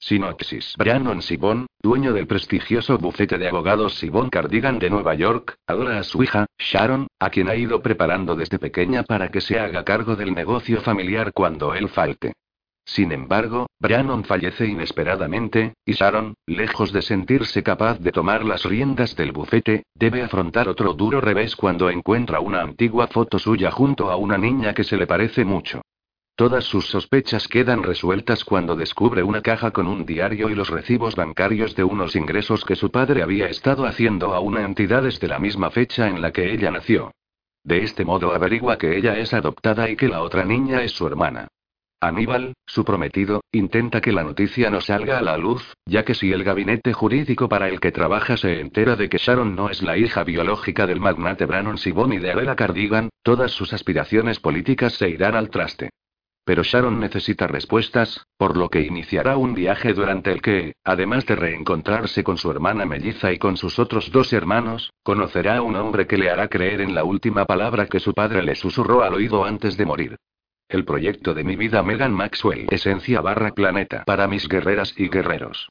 Sinopsis. Brannon Sibon, dueño del prestigioso bufete de abogados Sibon Cardigan de Nueva York, adora a su hija, Sharon, a quien ha ido preparando desde pequeña para que se haga cargo del negocio familiar cuando él falte. Sin embargo, Brannon fallece inesperadamente, y Sharon, lejos de sentirse capaz de tomar las riendas del bufete, debe afrontar otro duro revés cuando encuentra una antigua foto suya junto a una niña que se le parece mucho. Todas sus sospechas quedan resueltas cuando descubre una caja con un diario y los recibos bancarios de unos ingresos que su padre había estado haciendo a una entidad desde la misma fecha en la que ella nació. De este modo averigua que ella es adoptada y que la otra niña es su hermana. Aníbal, su prometido, intenta que la noticia no salga a la luz, ya que si el gabinete jurídico para el que trabaja se entera de que Sharon no es la hija biológica del magnate Brannon Sibon y de Adela Cardigan, todas sus aspiraciones políticas se irán al traste. Pero Sharon necesita respuestas, por lo que iniciará un viaje durante el que, además de reencontrarse con su hermana melliza y con sus otros dos hermanos, conocerá a un hombre que le hará creer en la última palabra que su padre le susurró al oído antes de morir. El proyecto de mi vida Megan Maxwell, esencia barra planeta para mis guerreras y guerreros.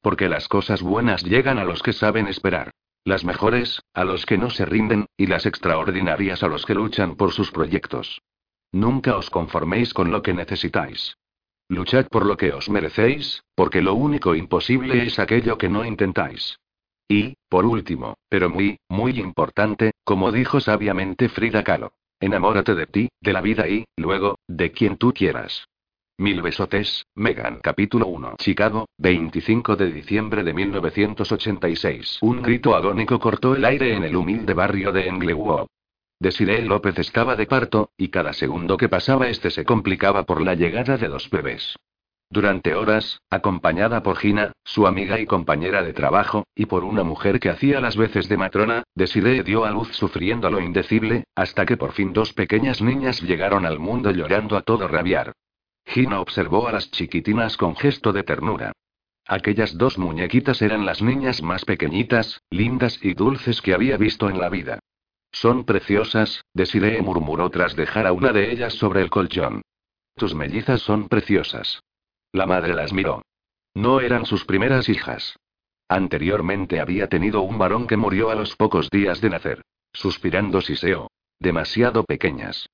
Porque las cosas buenas llegan a los que saben esperar. Las mejores, a los que no se rinden, y las extraordinarias a los que luchan por sus proyectos. Nunca os conforméis con lo que necesitáis. Luchad por lo que os merecéis, porque lo único imposible es aquello que no intentáis. Y, por último, pero muy, muy importante, como dijo sabiamente Frida Kahlo, enamórate de ti, de la vida y, luego, de quien tú quieras. Mil besotes, Megan. Capítulo 1. Chicago, 25 de diciembre de 1986. Un grito agónico cortó el aire en el humilde barrio de Englewood. Desiree López estaba de parto, y cada segundo que pasaba este se complicaba por la llegada de dos bebés. Durante horas, acompañada por Gina, su amiga y compañera de trabajo, y por una mujer que hacía las veces de matrona, Desiree dio a luz sufriendo lo indecible, hasta que por fin dos pequeñas niñas llegaron al mundo llorando a todo rabiar. Gina observó a las chiquitinas con gesto de ternura. Aquellas dos muñequitas eran las niñas más pequeñitas, lindas y dulces que había visto en la vida. Son preciosas, Desiree murmuró tras dejar a una de ellas sobre el colchón. Tus mellizas son preciosas. La madre las miró. No eran sus primeras hijas. Anteriormente había tenido un varón que murió a los pocos días de nacer. Suspirando siseó. Demasiado pequeñas.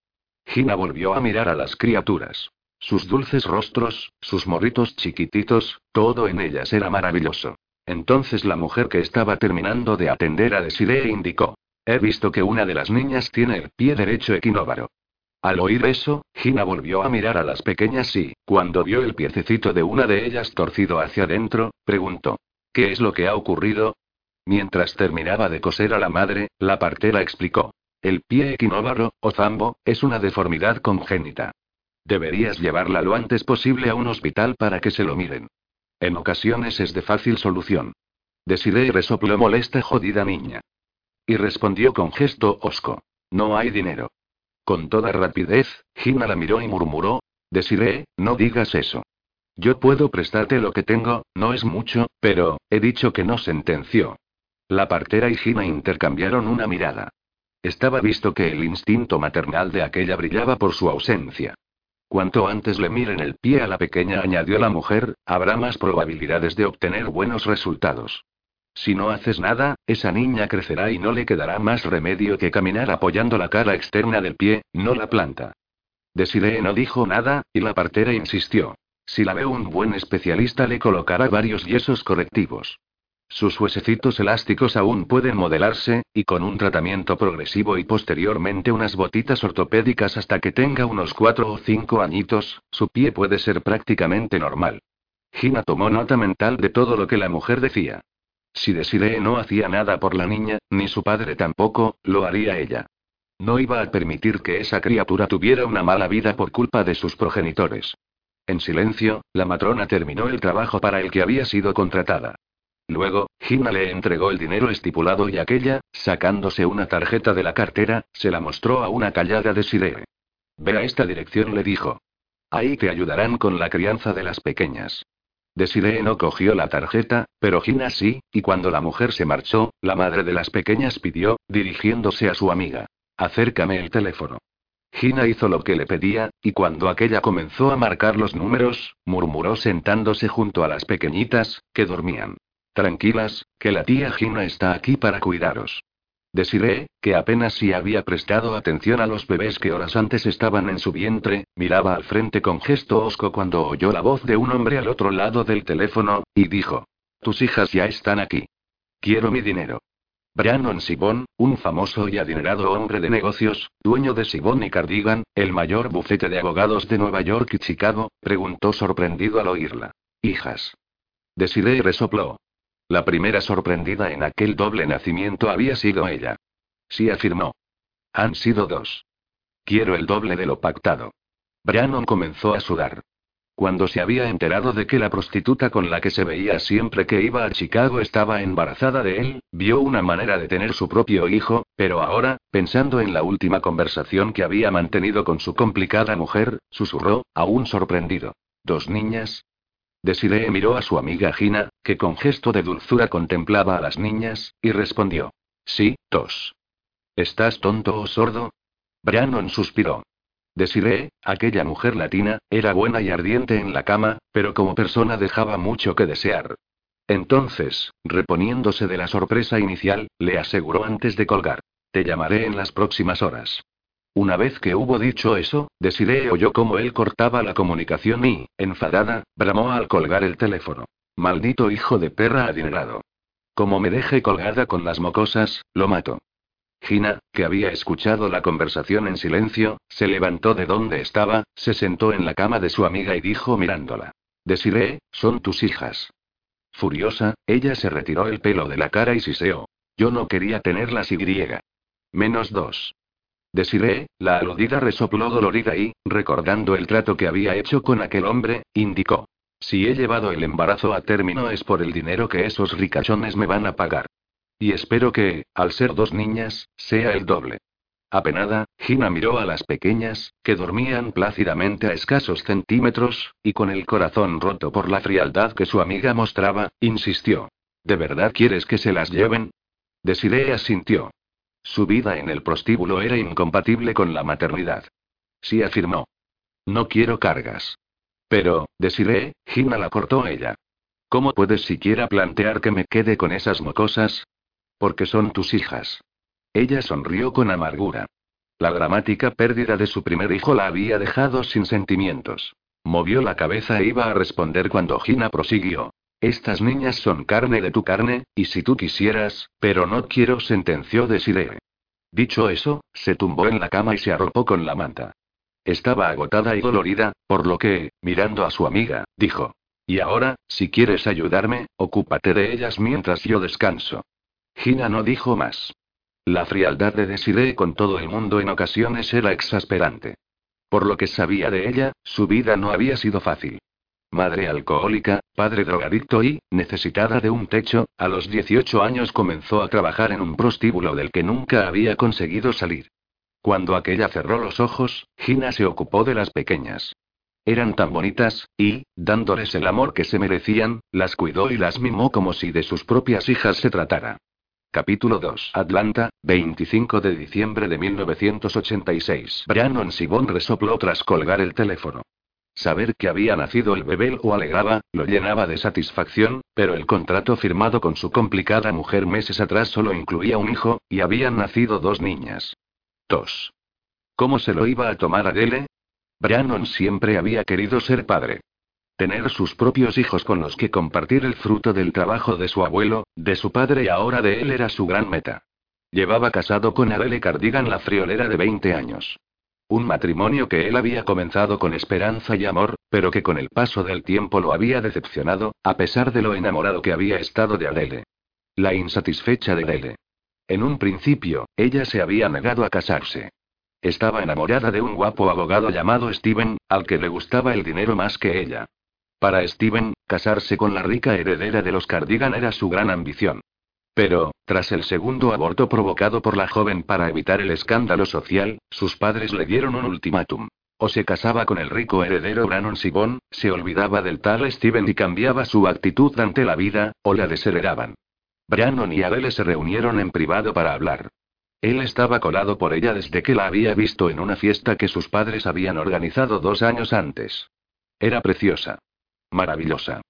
Gina volvió a mirar a las criaturas. Sus dulces rostros, sus morritos chiquititos, todo en ellas era maravilloso. Entonces la mujer que estaba terminando de atender a Desiree indicó. He visto que una de las niñas tiene el pie derecho equinóvaro. Al oír eso, Gina volvió a mirar a las pequeñas y, cuando vio el piececito de una de ellas torcido hacia adentro, preguntó: ¿Qué es lo que ha ocurrido? Mientras terminaba de coser a la madre, la partera explicó: El pie equinóvaro, o zambo, es una deformidad congénita. Deberías llevarla lo antes posible a un hospital para que se lo miren. En ocasiones es de fácil solución. Desiree resopló molesta jodida niña. Y respondió con gesto hosco. No hay dinero. Con toda rapidez, Gina la miró y murmuró. Desiree, no digas eso. Yo puedo prestarte lo que tengo, no es mucho, pero, he dicho que no sentenció. La partera y Gina intercambiaron una mirada. Estaba visto que el instinto maternal de aquella brillaba por su ausencia. Cuanto antes le miren el pie a la pequeña, añadió la mujer, habrá más probabilidades de obtener buenos resultados. Si no haces nada, esa niña crecerá y no le quedará más remedio que caminar apoyando la cara externa del pie, no la planta. Desiree no dijo nada, y la partera insistió. Si la ve un buen especialista le colocará varios yesos correctivos. Sus huesecitos elásticos aún pueden modelarse, y con un tratamiento progresivo y posteriormente unas botitas ortopédicas hasta que tenga unos cuatro o cinco añitos, su pie puede ser prácticamente normal. Gina tomó nota mental de todo lo que la mujer decía. Si Desiree no hacía nada por la niña, ni su padre tampoco, lo haría ella. No iba a permitir que esa criatura tuviera una mala vida por culpa de sus progenitores. En silencio, la matrona terminó el trabajo para el que había sido contratada. Luego, Gina le entregó el dinero estipulado y aquella, sacándose una tarjeta de la cartera, se la mostró a una callada Desiree. Ve a esta dirección, le dijo. Ahí te ayudarán con la crianza de las pequeñas. Desiree no cogió la tarjeta, pero Gina sí, y cuando la mujer se marchó, la madre de las pequeñas pidió, dirigiéndose a su amiga. Acércame el teléfono. Gina hizo lo que le pedía, y cuando aquella comenzó a marcar los números, murmuró sentándose junto a las pequeñitas, que dormían. Tranquilas, que la tía Gina está aquí para cuidaros. Desiree, que apenas si había prestado atención a los bebés que horas antes estaban en su vientre, miraba al frente con gesto hosco cuando oyó la voz de un hombre al otro lado del teléfono, y dijo: Tus hijas ya están aquí. Quiero mi dinero. Brannon Sibon, un famoso y adinerado hombre de negocios, dueño de Sibon y Cardigan, el mayor bufete de abogados de Nueva York y Chicago, preguntó sorprendido al oírla. Hijas. Desiree resopló. La primera sorprendida en aquel doble nacimiento había sido ella. Sí afirmó. Han sido dos. Quiero el doble de lo pactado. Brannon comenzó a sudar. Cuando se había enterado de que la prostituta con la que se veía siempre que iba a Chicago estaba embarazada de él, vio una manera de tener su propio hijo, pero ahora, pensando en la última conversación que había mantenido con su complicada mujer, susurró, aún sorprendido. ¿Dos niñas? Desiree miró a su amiga Gina, que con gesto de dulzura contemplaba a las niñas, y respondió. Sí, dos. ¿Estás tonto o sordo? Brannon suspiró. Desiree, aquella mujer latina, era buena y ardiente en la cama, pero como persona dejaba mucho que desear. Entonces, reponiéndose de la sorpresa inicial, le aseguró antes de colgar. Te llamaré en las próximas horas. Una vez que hubo dicho eso, Desiree oyó cómo él cortaba la comunicación y, enfadada, bramó al colgar el teléfono. Maldito hijo de perra adinerado. Como me deje colgada con las mocosas, lo mato. Gina, que había escuchado la conversación en silencio, se levantó de donde estaba, se sentó en la cama de su amiga y dijo mirándola. Desiree, son tus hijas. Furiosa, ella se retiró el pelo de la cara y siseó. Yo no quería tenerlas y. Menos dos. Desiree, la aludida resopló dolorida y, recordando el trato que había hecho con aquel hombre, indicó. Si he llevado el embarazo a término es por el dinero que esos ricachones me van a pagar. Y espero que, al ser dos niñas, sea el doble. Apenada, Gina miró a las pequeñas, que dormían plácidamente a escasos centímetros, y con el corazón roto por la frialdad que su amiga mostraba, insistió. ¿De verdad quieres que se las lleven? Desiree asintió. Su vida en el prostíbulo era incompatible con la maternidad. Sí afirmó. No quiero cargas. Pero, Desiree, Gina la cortó ella. ¿Cómo puedes siquiera plantear que me quede con esas mocosas? Porque son tus hijas. Ella sonrió con amargura. La dramática pérdida de su primer hijo la había dejado sin sentimientos. Movió la cabeza e iba a responder cuando Gina prosiguió. Estas niñas son carne de tu carne, y si tú quisieras, pero no quiero, sentenció Desiree. Dicho eso, se tumbó en la cama y se arropó con la manta. Estaba agotada y dolorida, por lo que, mirando a su amiga, dijo. Y ahora, si quieres ayudarme, ocúpate de ellas mientras yo descanso. Gina no dijo más. La frialdad de Desiree con todo el mundo en ocasiones era exasperante. Por lo que sabía de ella, su vida no había sido fácil. Madre alcohólica, padre drogadicto y, necesitada de un techo, a los 18 años comenzó a trabajar en un prostíbulo del que nunca había conseguido salir. Cuando aquella cerró los ojos, Gina se ocupó de las pequeñas. Eran tan bonitas, y, dándoles el amor que se merecían, las cuidó y las mimó como si de sus propias hijas se tratara. Capítulo 2. Atlanta, 25 de diciembre de 1986. Brannon Sibon resopló tras colgar el teléfono. Saber que había nacido el bebé lo alegraba, lo llenaba de satisfacción, pero el contrato firmado con su complicada mujer meses atrás solo incluía un hijo, y habían nacido dos niñas. Dos. ¿Cómo se lo iba a tomar Adele? Brannon siempre había querido ser padre. Tener sus propios hijos con los que compartir el fruto del trabajo de su abuelo, de su padre y ahora de él era su gran meta. Llevaba casado con Adele Cardigan la friolera de 20 años. Un matrimonio que él había comenzado con esperanza y amor, pero que con el paso del tiempo lo había decepcionado, a pesar de lo enamorado que había estado de Adele. La insatisfecha de Adele. En un principio, ella se había negado a casarse. estaba enamorada de un guapo abogado llamado Steven, al que le gustaba el dinero más que ella. Para Steven, casarse con la rica heredera de los Cardigan era su gran ambición. Pero, tras el segundo aborto provocado por la joven para evitar el escándalo social, sus padres le dieron un ultimátum. O se casaba con el rico heredero Brannon Sibon, se olvidaba del tal Steven y cambiaba su actitud ante la vida, o la desheredaban. Brannon y Adele se reunieron en privado para hablar. Él estaba colado por ella desde que la había visto en una fiesta que sus padres habían organizado dos años antes. Era preciosa. Maravillosa.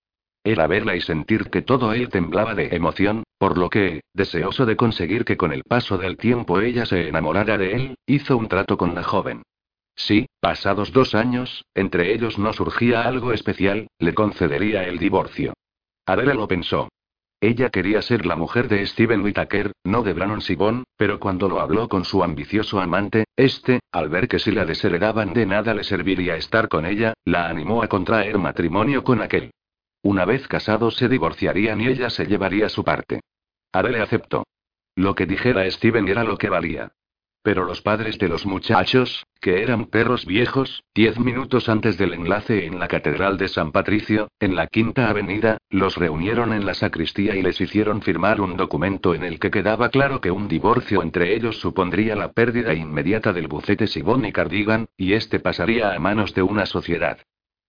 Era verla y sentir que todo él temblaba de emoción, por lo que, deseoso de conseguir que con el paso del tiempo ella se enamorara de él, hizo un trato con la joven. Si, pasados dos años, entre ellos no surgía algo especial, le concedería el divorcio. Adela lo pensó. Ella quería ser la mujer de Steven Whittaker, no de Brannon Sibon, pero cuando lo habló con su ambicioso amante, este, al ver que si la desheredaban de nada le serviría estar con ella, la animó a contraer matrimonio con aquel. Una vez casados se divorciarían y ella se llevaría su parte. Adele aceptó. Lo que dijera Steven era lo que valía. Pero los padres de los muchachos, que eran perros viejos, diez minutos antes del enlace en la Catedral de San Patricio, en la Quinta Avenida, los reunieron en la sacristía y les hicieron firmar un documento en el que quedaba claro que un divorcio entre ellos supondría la pérdida inmediata del bucete Sibón y Cardigan, y este pasaría a manos de una sociedad.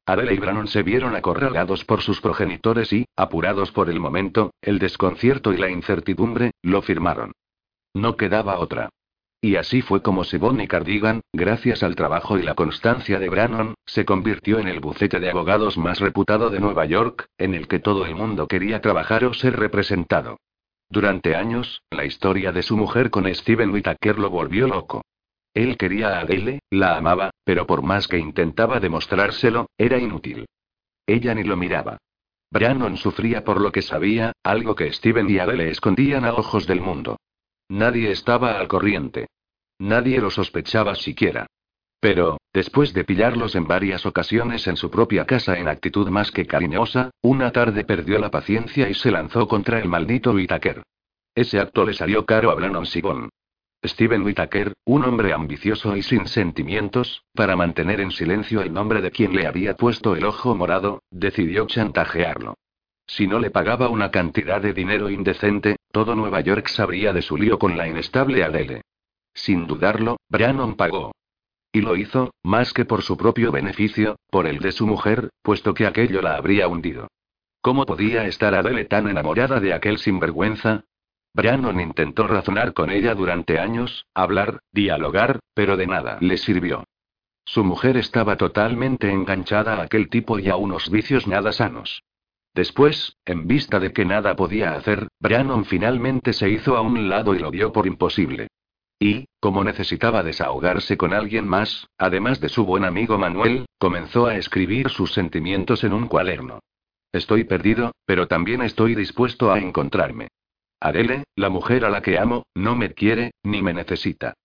Adele y Brannon se vieron acorralados por sus progenitores y, apurados por el momento, el desconcierto y la incertidumbre, lo firmaron. No quedaba otra. Y así fue como y Cardigan, gracias al trabajo y la constancia de Brannon, se convirtió en el bucete de abogados más reputado de Nueva York, en el que todo el mundo quería trabajar o ser representado. Durante años, la historia de su mujer con Steven Whittaker lo volvió loco. Él quería a Adele, la amaba, pero por más que intentaba demostrárselo, era inútil. Ella ni lo miraba. Brannon sufría por lo que sabía, algo que Steven y Adele escondían a ojos del mundo. Nadie estaba al corriente. Nadie lo sospechaba siquiera. Pero, después de pillarlos en varias ocasiones en su propia casa en actitud más que cariñosa, una tarde perdió la paciencia y se lanzó contra el maldito Whitaker. Ese acto le salió caro a Brannon Sibon. Steven Whitaker, un hombre ambicioso y sin sentimientos, para mantener en silencio el nombre de quien le había puesto el ojo morado, decidió chantajearlo. Si no le pagaba una cantidad de dinero indecente, todo Nueva York sabría de su lío con la inestable Adele. Sin dudarlo, Brannon pagó. Y lo hizo, más que por su propio beneficio, por el de su mujer, puesto que aquello la habría hundido. ¿Cómo podía estar Adele tan enamorada de aquel sinvergüenza? Brannon intentó razonar con ella durante años, hablar, dialogar, pero de nada le sirvió. Su mujer estaba totalmente enganchada a aquel tipo y a unos vicios nada sanos. Después, en vista de que nada podía hacer, Brannon finalmente se hizo a un lado y lo dio por imposible. Y, como necesitaba desahogarse con alguien más, además de su buen amigo Manuel, comenzó a escribir sus sentimientos en un cuaderno. Estoy perdido, pero también estoy dispuesto a encontrarme. Adele, la mujer a la que amo, no me quiere, ni me necesita.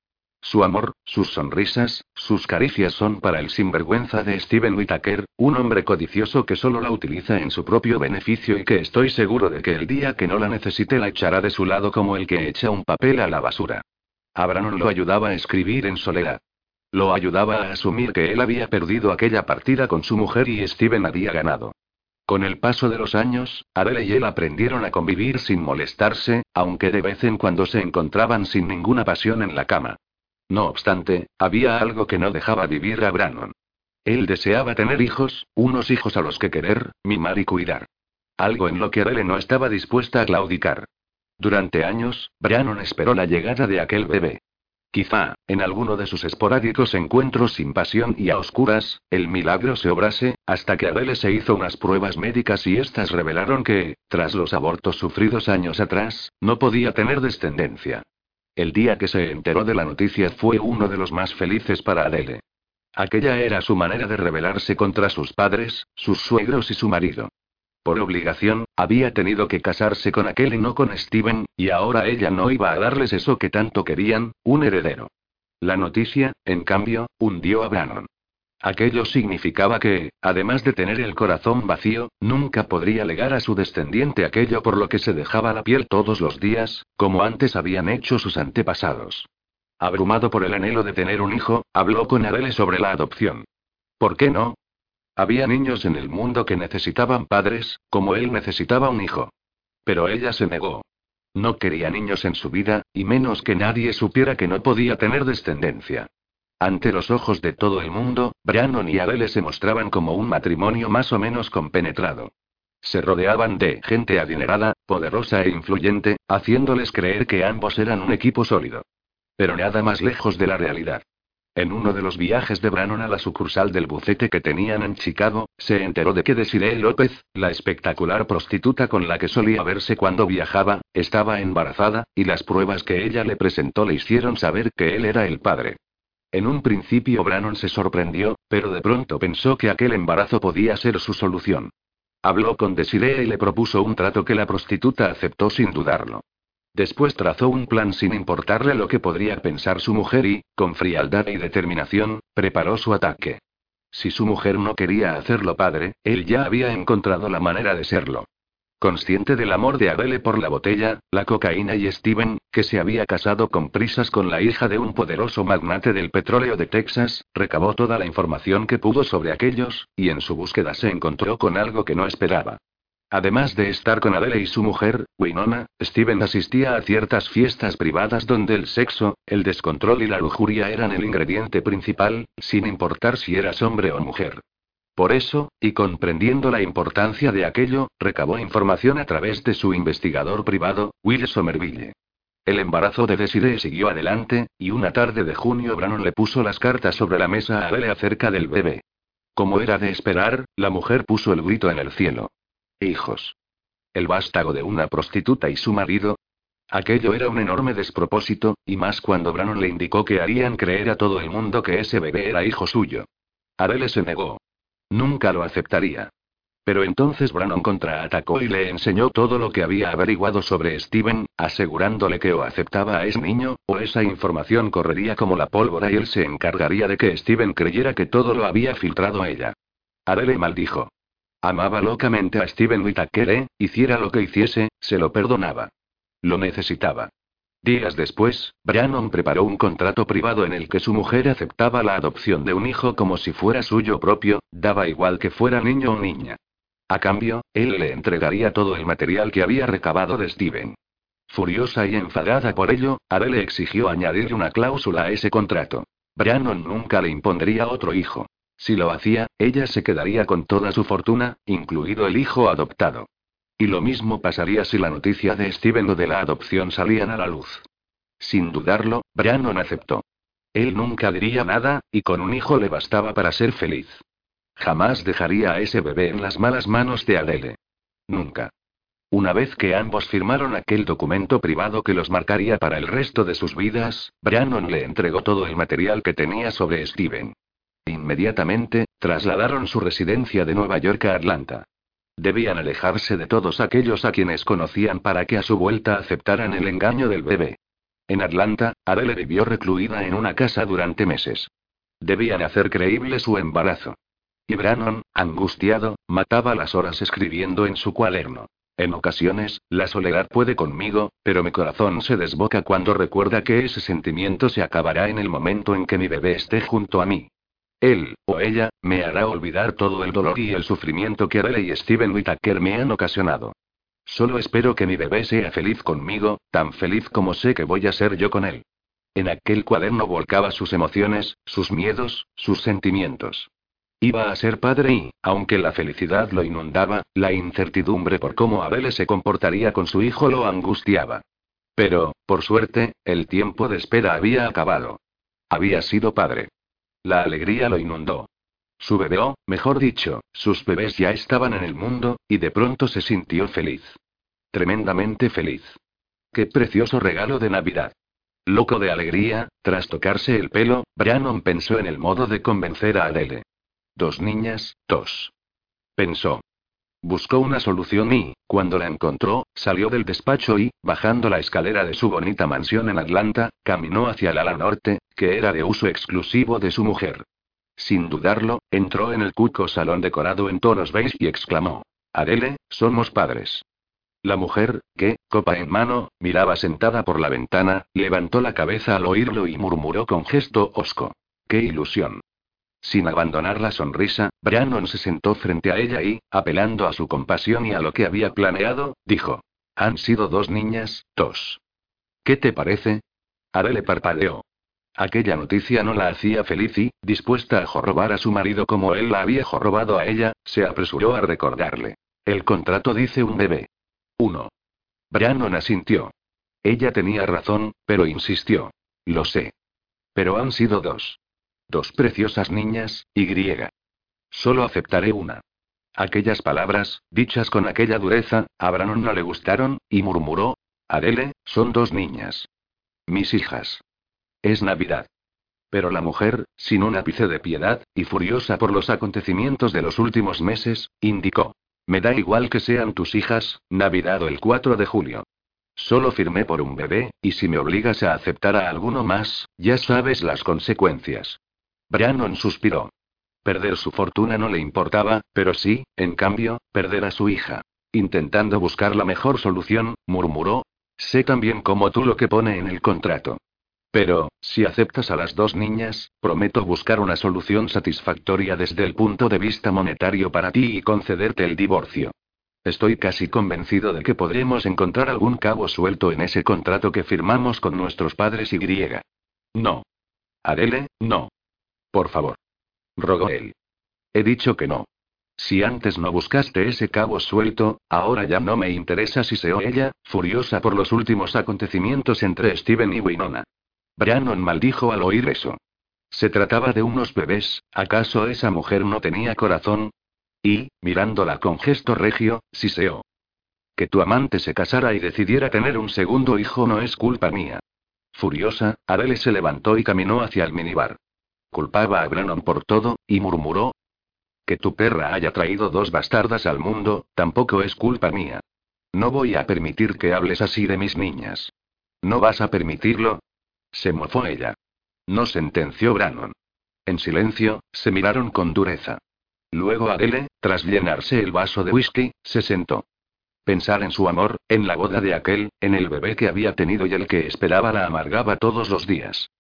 Su amor, sus sonrisas, sus caricias son para el sinvergüenza de Steven Whittaker, un hombre codicioso que solo la utiliza en su propio beneficio y que estoy seguro de que el día que no la necesite la echará de su lado como el que echa un papel a la basura. Abraham lo ayudaba a escribir en soledad. Lo ayudaba a asumir que él había perdido aquella partida con su mujer y Steven había ganado. Con el paso de los años, Adele y él aprendieron a convivir sin molestarse, aunque de vez en cuando se encontraban sin ninguna pasión en la cama. No obstante, había algo que no dejaba vivir a Brannon. Él deseaba tener hijos, unos hijos a los que querer, mimar y cuidar. Algo en lo que Adele no estaba dispuesta a claudicar. Durante años, Brannon esperó la llegada de aquel bebé. Quizá, en alguno de sus esporádicos encuentros sin pasión y a oscuras, el milagro se obrase, hasta que Adele se hizo unas pruebas médicas y éstas revelaron que, tras los abortos sufridos años atrás, no podía tener descendencia. El día que se enteró de la noticia fue uno de los más felices para Adele. Aquella era su manera de rebelarse contra sus padres, sus suegros y su marido. Por obligación, había tenido que casarse con aquel y no con Steven, y ahora ella no iba a darles eso que tanto querían, un heredero. La noticia, en cambio, hundió a Brannon. Aquello significaba que, además de tener el corazón vacío, nunca podría legar a su descendiente aquello por lo que se dejaba la piel todos los días, como antes habían hecho sus antepasados. abrumado por el anhelo de tener un hijo, habló con Adele sobre la adopción. ¿Por qué no? Había niños en el mundo que necesitaban padres, como él necesitaba un hijo. Pero ella se negó. No quería niños en su vida, y menos que nadie supiera que no podía tener descendencia. Ante los ojos de todo el mundo, Brannon y Adele se mostraban como un matrimonio más o menos compenetrado. Se rodeaban de gente adinerada, poderosa e influyente, haciéndoles creer que ambos eran un equipo sólido. Pero nada más lejos de la realidad. En uno de los viajes de Brannon a la sucursal del bucete que tenían en Chicago, se enteró de que Desiree López, la espectacular prostituta con la que solía verse cuando viajaba, estaba embarazada, y las pruebas que ella le presentó le hicieron saber que él era el padre. En un principio Brannon se sorprendió, pero de pronto pensó que aquel embarazo podía ser su solución. Habló con Desiree y le propuso un trato que la prostituta aceptó sin dudarlo. Después trazó un plan sin importarle lo que podría pensar su mujer y, con frialdad y determinación, preparó su ataque. Si su mujer no quería hacerlo padre, él ya había encontrado la manera de serlo. Consciente del amor de Adele por la botella, la cocaína y Steven, que se había casado con prisas con la hija de un poderoso magnate del petróleo de Texas, recabó toda la información que pudo sobre aquellos, y en su búsqueda se encontró con algo que no esperaba. Además de estar con Adele y su mujer, Winona, Steven asistía a ciertas fiestas privadas donde el sexo, el descontrol y la lujuria eran el ingrediente principal, sin importar si eras hombre o mujer. Por eso, y comprendiendo la importancia de aquello, recabó información a través de su investigador privado, Will Somerville. El embarazo de Desiree siguió adelante, y una tarde de junio Brannon le puso las cartas sobre la mesa a Adele acerca del bebé. Como era de esperar, la mujer puso el grito en el cielo. Hijos. El vástago de una prostituta y su marido. Aquello era un enorme despropósito, y más cuando Brannon le indicó que harían creer a todo el mundo que ese bebé era hijo suyo. Adele se negó. Nunca lo aceptaría. Pero entonces Brannon contraatacó y le enseñó todo lo que había averiguado sobre Steven, asegurándole que o aceptaba a ese niño, o esa información correría como la pólvora y él se encargaría de que Steven creyera que todo lo había filtrado a ella. Adele maldijo. Amaba locamente a Steven Whittaker, hiciera lo que hiciese, se lo perdonaba. Lo necesitaba. Días después, Brannon preparó un contrato privado en el que su mujer aceptaba la adopción de un hijo como si fuera suyo propio, daba igual que fuera niño o niña. A cambio, él le entregaría todo el material que había recabado de Steven. Furiosa y enfadada por ello, Adele exigió añadir una cláusula a ese contrato. Brannon nunca le impondría otro hijo. Si lo hacía, ella se quedaría con toda su fortuna, incluido el hijo adoptado. Y lo mismo pasaría si la noticia de Steven o de la adopción salían a la luz. Sin dudarlo, Brannon aceptó. Él nunca diría nada, y con un hijo le bastaba para ser feliz. Jamás dejaría a ese bebé en las malas manos de Adele. Nunca. Una vez que ambos firmaron aquel documento privado que los marcaría para el resto de sus vidas, Brannon le entregó todo el material que tenía sobre Steven. Inmediatamente, trasladaron su residencia de Nueva York a Atlanta. Debían alejarse de todos aquellos a quienes conocían para que a su vuelta aceptaran el engaño del bebé. En Atlanta, Adele vivió recluida en una casa durante meses. Debían hacer creíble su embarazo. Y Brannon, angustiado, mataba las horas escribiendo en su cuaderno. En ocasiones, la soledad puede conmigo, pero mi corazón se desboca cuando recuerda que ese sentimiento se acabará en el momento en que mi bebé esté junto a mí. Él, o ella, me hará olvidar todo el dolor y el sufrimiento que Adele y Steven Whittaker me han ocasionado. Solo espero que mi bebé sea feliz conmigo, tan feliz como sé que voy a ser yo con él. En aquel cuaderno volcaba sus emociones, sus miedos, sus sentimientos. Iba a ser padre y, aunque la felicidad lo inundaba, la incertidumbre por cómo Adele se comportaría con su hijo lo angustiaba. Pero, por suerte, el tiempo de espera había acabado. Había sido padre. La alegría lo inundó. Su bebé, mejor dicho, sus bebés ya estaban en el mundo, y de pronto se sintió feliz. Tremendamente feliz. Qué precioso regalo de Navidad. Loco de alegría, tras tocarse el pelo, Brannon pensó en el modo de convencer a Adele. Dos niñas, dos. Pensó. Buscó una solución y, cuando la encontró, salió del despacho y, bajando la escalera de su bonita mansión en Atlanta, caminó hacia el ala norte, que era de uso exclusivo de su mujer. Sin dudarlo, entró en el cuco salón decorado en tonos beige y exclamó: Adele, somos padres. La mujer, que, copa en mano, miraba sentada por la ventana, levantó la cabeza al oírlo y murmuró con gesto hosco. ¡Qué ilusión! Sin abandonar la sonrisa, Brannon se sentó frente a ella y, apelando a su compasión y a lo que había planeado, dijo. Han sido dos niñas, dos. ¿Qué te parece? Adele parpadeó. Aquella noticia no la hacía feliz y, dispuesta a jorrobar a su marido como él la había jorrobado a ella, se apresuró a recordarle. El contrato dice un bebé. Uno. Brannon asintió. Ella tenía razón, pero insistió. Lo sé. Pero han sido dos. Dos preciosas niñas, y griega. Solo aceptaré una. Aquellas palabras, dichas con aquella dureza, a Brannon no le gustaron, y murmuró. Adele, son dos niñas. Mis hijas. Es Navidad. Pero la mujer, sin un ápice de piedad, y furiosa por los acontecimientos de los últimos meses, indicó. Me da igual que sean tus hijas, Navidad o el 4 de julio. Solo firmé por un bebé, y si me obligas a aceptar a alguno más, ya sabes las consecuencias. Brannon suspiró. Perder su fortuna no le importaba, pero sí, en cambio, perder a su hija. Intentando buscar la mejor solución, murmuró. Sé también como tú lo que pone en el contrato. Pero, si aceptas a las dos niñas, prometo buscar una solución satisfactoria desde el punto de vista monetario para ti y concederte el divorcio. Estoy casi convencido de que podremos encontrar algún cabo suelto en ese contrato que firmamos con nuestros padres y griega. No. Adele, no. Por favor. Rogó él. He dicho que no. Si antes no buscaste ese cabo suelto, ahora ya no me interesa si se o ella, furiosa por los últimos acontecimientos entre Steven y Winona. Brannon maldijo al oír eso. Se trataba de unos bebés, ¿acaso esa mujer no tenía corazón? Y, mirándola con gesto regio, siseó. Que tu amante se casara y decidiera tener un segundo hijo no es culpa mía. Furiosa, Adele se levantó y caminó hacia el minibar. Culpaba a Brannon por todo, y murmuró. Que tu perra haya traído dos bastardas al mundo, tampoco es culpa mía. No voy a permitir que hables así de mis niñas. ¿No vas a permitirlo? Se mofó ella. No sentenció Brannon. En silencio, se miraron con dureza. Luego Adele, tras llenarse el vaso de whisky, se sentó. Pensar en su amor, en la boda de aquel, en el bebé que había tenido y el que esperaba la amargaba todos los días.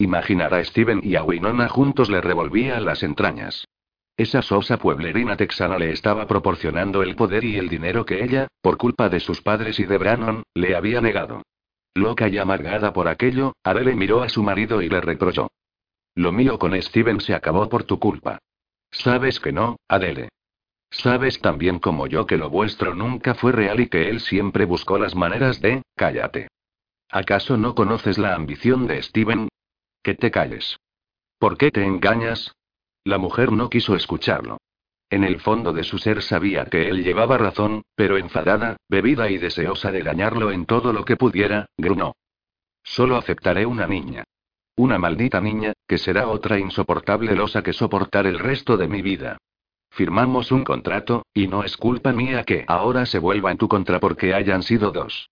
Imaginar a Steven y a Winona juntos le revolvía las entrañas. Esa sosa pueblerina texana le estaba proporcionando el poder y el dinero que ella, por culpa de sus padres y de Brannon, le había negado. Loca y amargada por aquello, Adele miró a su marido y le reprochó. Lo mío con Steven se acabó por tu culpa. Sabes que no, Adele. Sabes también como yo que lo vuestro nunca fue real y que él siempre buscó las maneras de, cállate. ¿Acaso no conoces la ambición de Steven? Que te calles. ¿Por qué te engañas? La mujer no quiso escucharlo. En el fondo de su ser sabía que él llevaba razón, pero enfadada, bebida y deseosa de dañarlo en todo lo que pudiera, grunó. Solo aceptaré una niña. Una maldita niña, que será otra insoportable losa que soportar el resto de mi vida. Firmamos un contrato, y no es culpa mía que ahora se vuelva en tu contra porque hayan sido dos.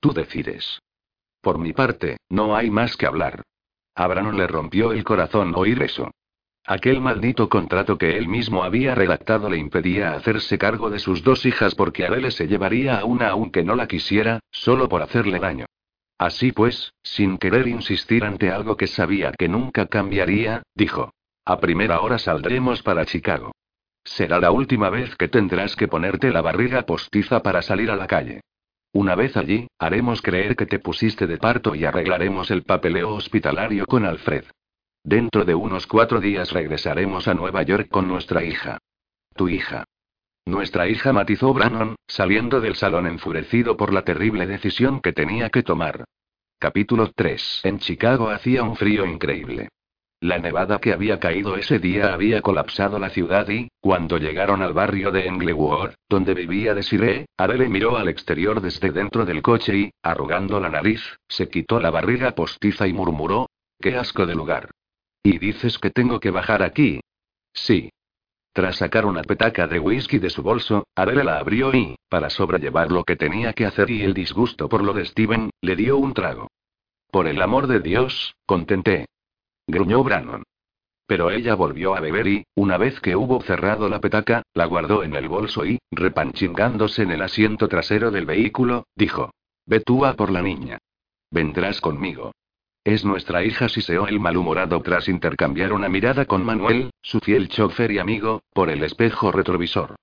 Tú decides. Por mi parte, no hay más que hablar. Abraham le rompió el corazón oír eso. Aquel maldito contrato que él mismo había redactado le impedía hacerse cargo de sus dos hijas porque Adele se llevaría a una aunque no la quisiera, solo por hacerle daño. Así pues, sin querer insistir ante algo que sabía que nunca cambiaría, dijo. A primera hora saldremos para Chicago. Será la última vez que tendrás que ponerte la barriga postiza para salir a la calle. Una vez allí, haremos creer que te pusiste de parto y arreglaremos el papeleo hospitalario con Alfred. Dentro de unos cuatro días regresaremos a Nueva York con nuestra hija. Tu hija. Nuestra hija matizó Brannon, saliendo del salón enfurecido por la terrible decisión que tenía que tomar. Capítulo 3. En Chicago hacía un frío increíble. La nevada que había caído ese día había colapsado la ciudad y, cuando llegaron al barrio de Englewood, donde vivía Desiree, Adele miró al exterior desde dentro del coche y, arrugando la nariz, se quitó la barriga postiza y murmuró: ¡Qué asco de lugar! ¿Y dices que tengo que bajar aquí? Sí. Tras sacar una petaca de whisky de su bolso, Adele la abrió y, para sobrellevar lo que tenía que hacer y el disgusto por lo de Steven, le dio un trago. Por el amor de Dios, contenté. Gruñó Brannon. Pero ella volvió a beber y, una vez que hubo cerrado la petaca, la guardó en el bolso y, repanchingándose en el asiento trasero del vehículo, dijo: Ve tú a por la niña. Vendrás conmigo. Es nuestra hija, siseó el malhumorado tras intercambiar una mirada con Manuel, su fiel chofer y amigo, por el espejo retrovisor.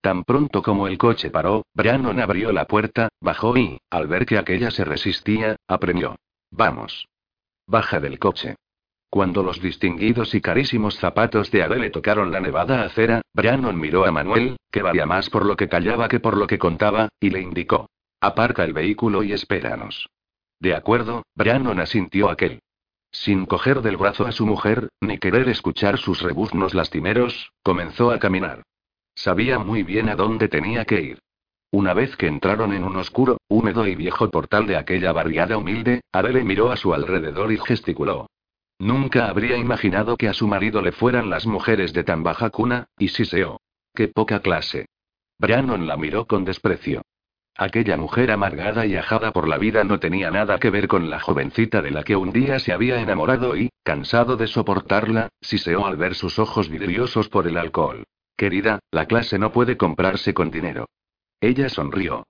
Tan pronto como el coche paró, Brannon abrió la puerta, bajó y, al ver que aquella se resistía, apremió. Vamos. Baja del coche. Cuando los distinguidos y carísimos zapatos de Adele tocaron la nevada acera, Brannon miró a Manuel, que valía más por lo que callaba que por lo que contaba, y le indicó. Aparca el vehículo y espéranos. De acuerdo, Brannon asintió aquel. Sin coger del brazo a su mujer, ni querer escuchar sus rebuznos lastimeros, comenzó a caminar. Sabía muy bien a dónde tenía que ir. Una vez que entraron en un oscuro, húmedo y viejo portal de aquella barriada humilde, Adele miró a su alrededor y gesticuló. Nunca habría imaginado que a su marido le fueran las mujeres de tan baja cuna, y siseó. ¡Qué poca clase! Brannon la miró con desprecio. Aquella mujer amargada y ajada por la vida no tenía nada que ver con la jovencita de la que un día se había enamorado y, cansado de soportarla, siseó al ver sus ojos vidriosos por el alcohol. Querida, la clase no puede comprarse con dinero. Ella sonrió.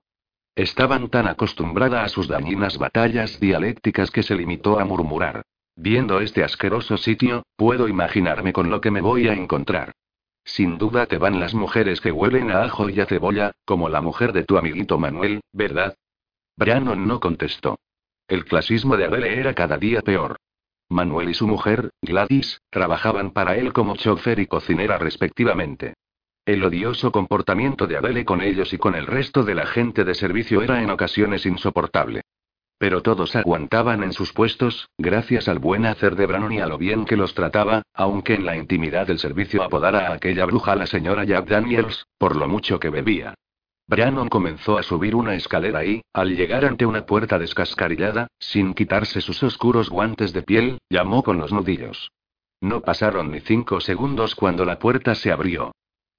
Estaban tan acostumbrada a sus dañinas batallas dialécticas que se limitó a murmurar. Viendo este asqueroso sitio, puedo imaginarme con lo que me voy a encontrar. Sin duda te van las mujeres que huelen a ajo y a cebolla, como la mujer de tu amiguito Manuel, ¿verdad? Brannon no contestó. El clasismo de Adele era cada día peor. Manuel y su mujer, Gladys, trabajaban para él como chofer y cocinera respectivamente. El odioso comportamiento de Adele con ellos y con el resto de la gente de servicio era en ocasiones insoportable. Pero todos aguantaban en sus puestos, gracias al buen hacer de Brannon y a lo bien que los trataba, aunque en la intimidad del servicio apodara a aquella bruja la señora Jack Daniels, por lo mucho que bebía. Brannon comenzó a subir una escalera y, al llegar ante una puerta descascarillada, sin quitarse sus oscuros guantes de piel, llamó con los nudillos. No pasaron ni cinco segundos cuando la puerta se abrió.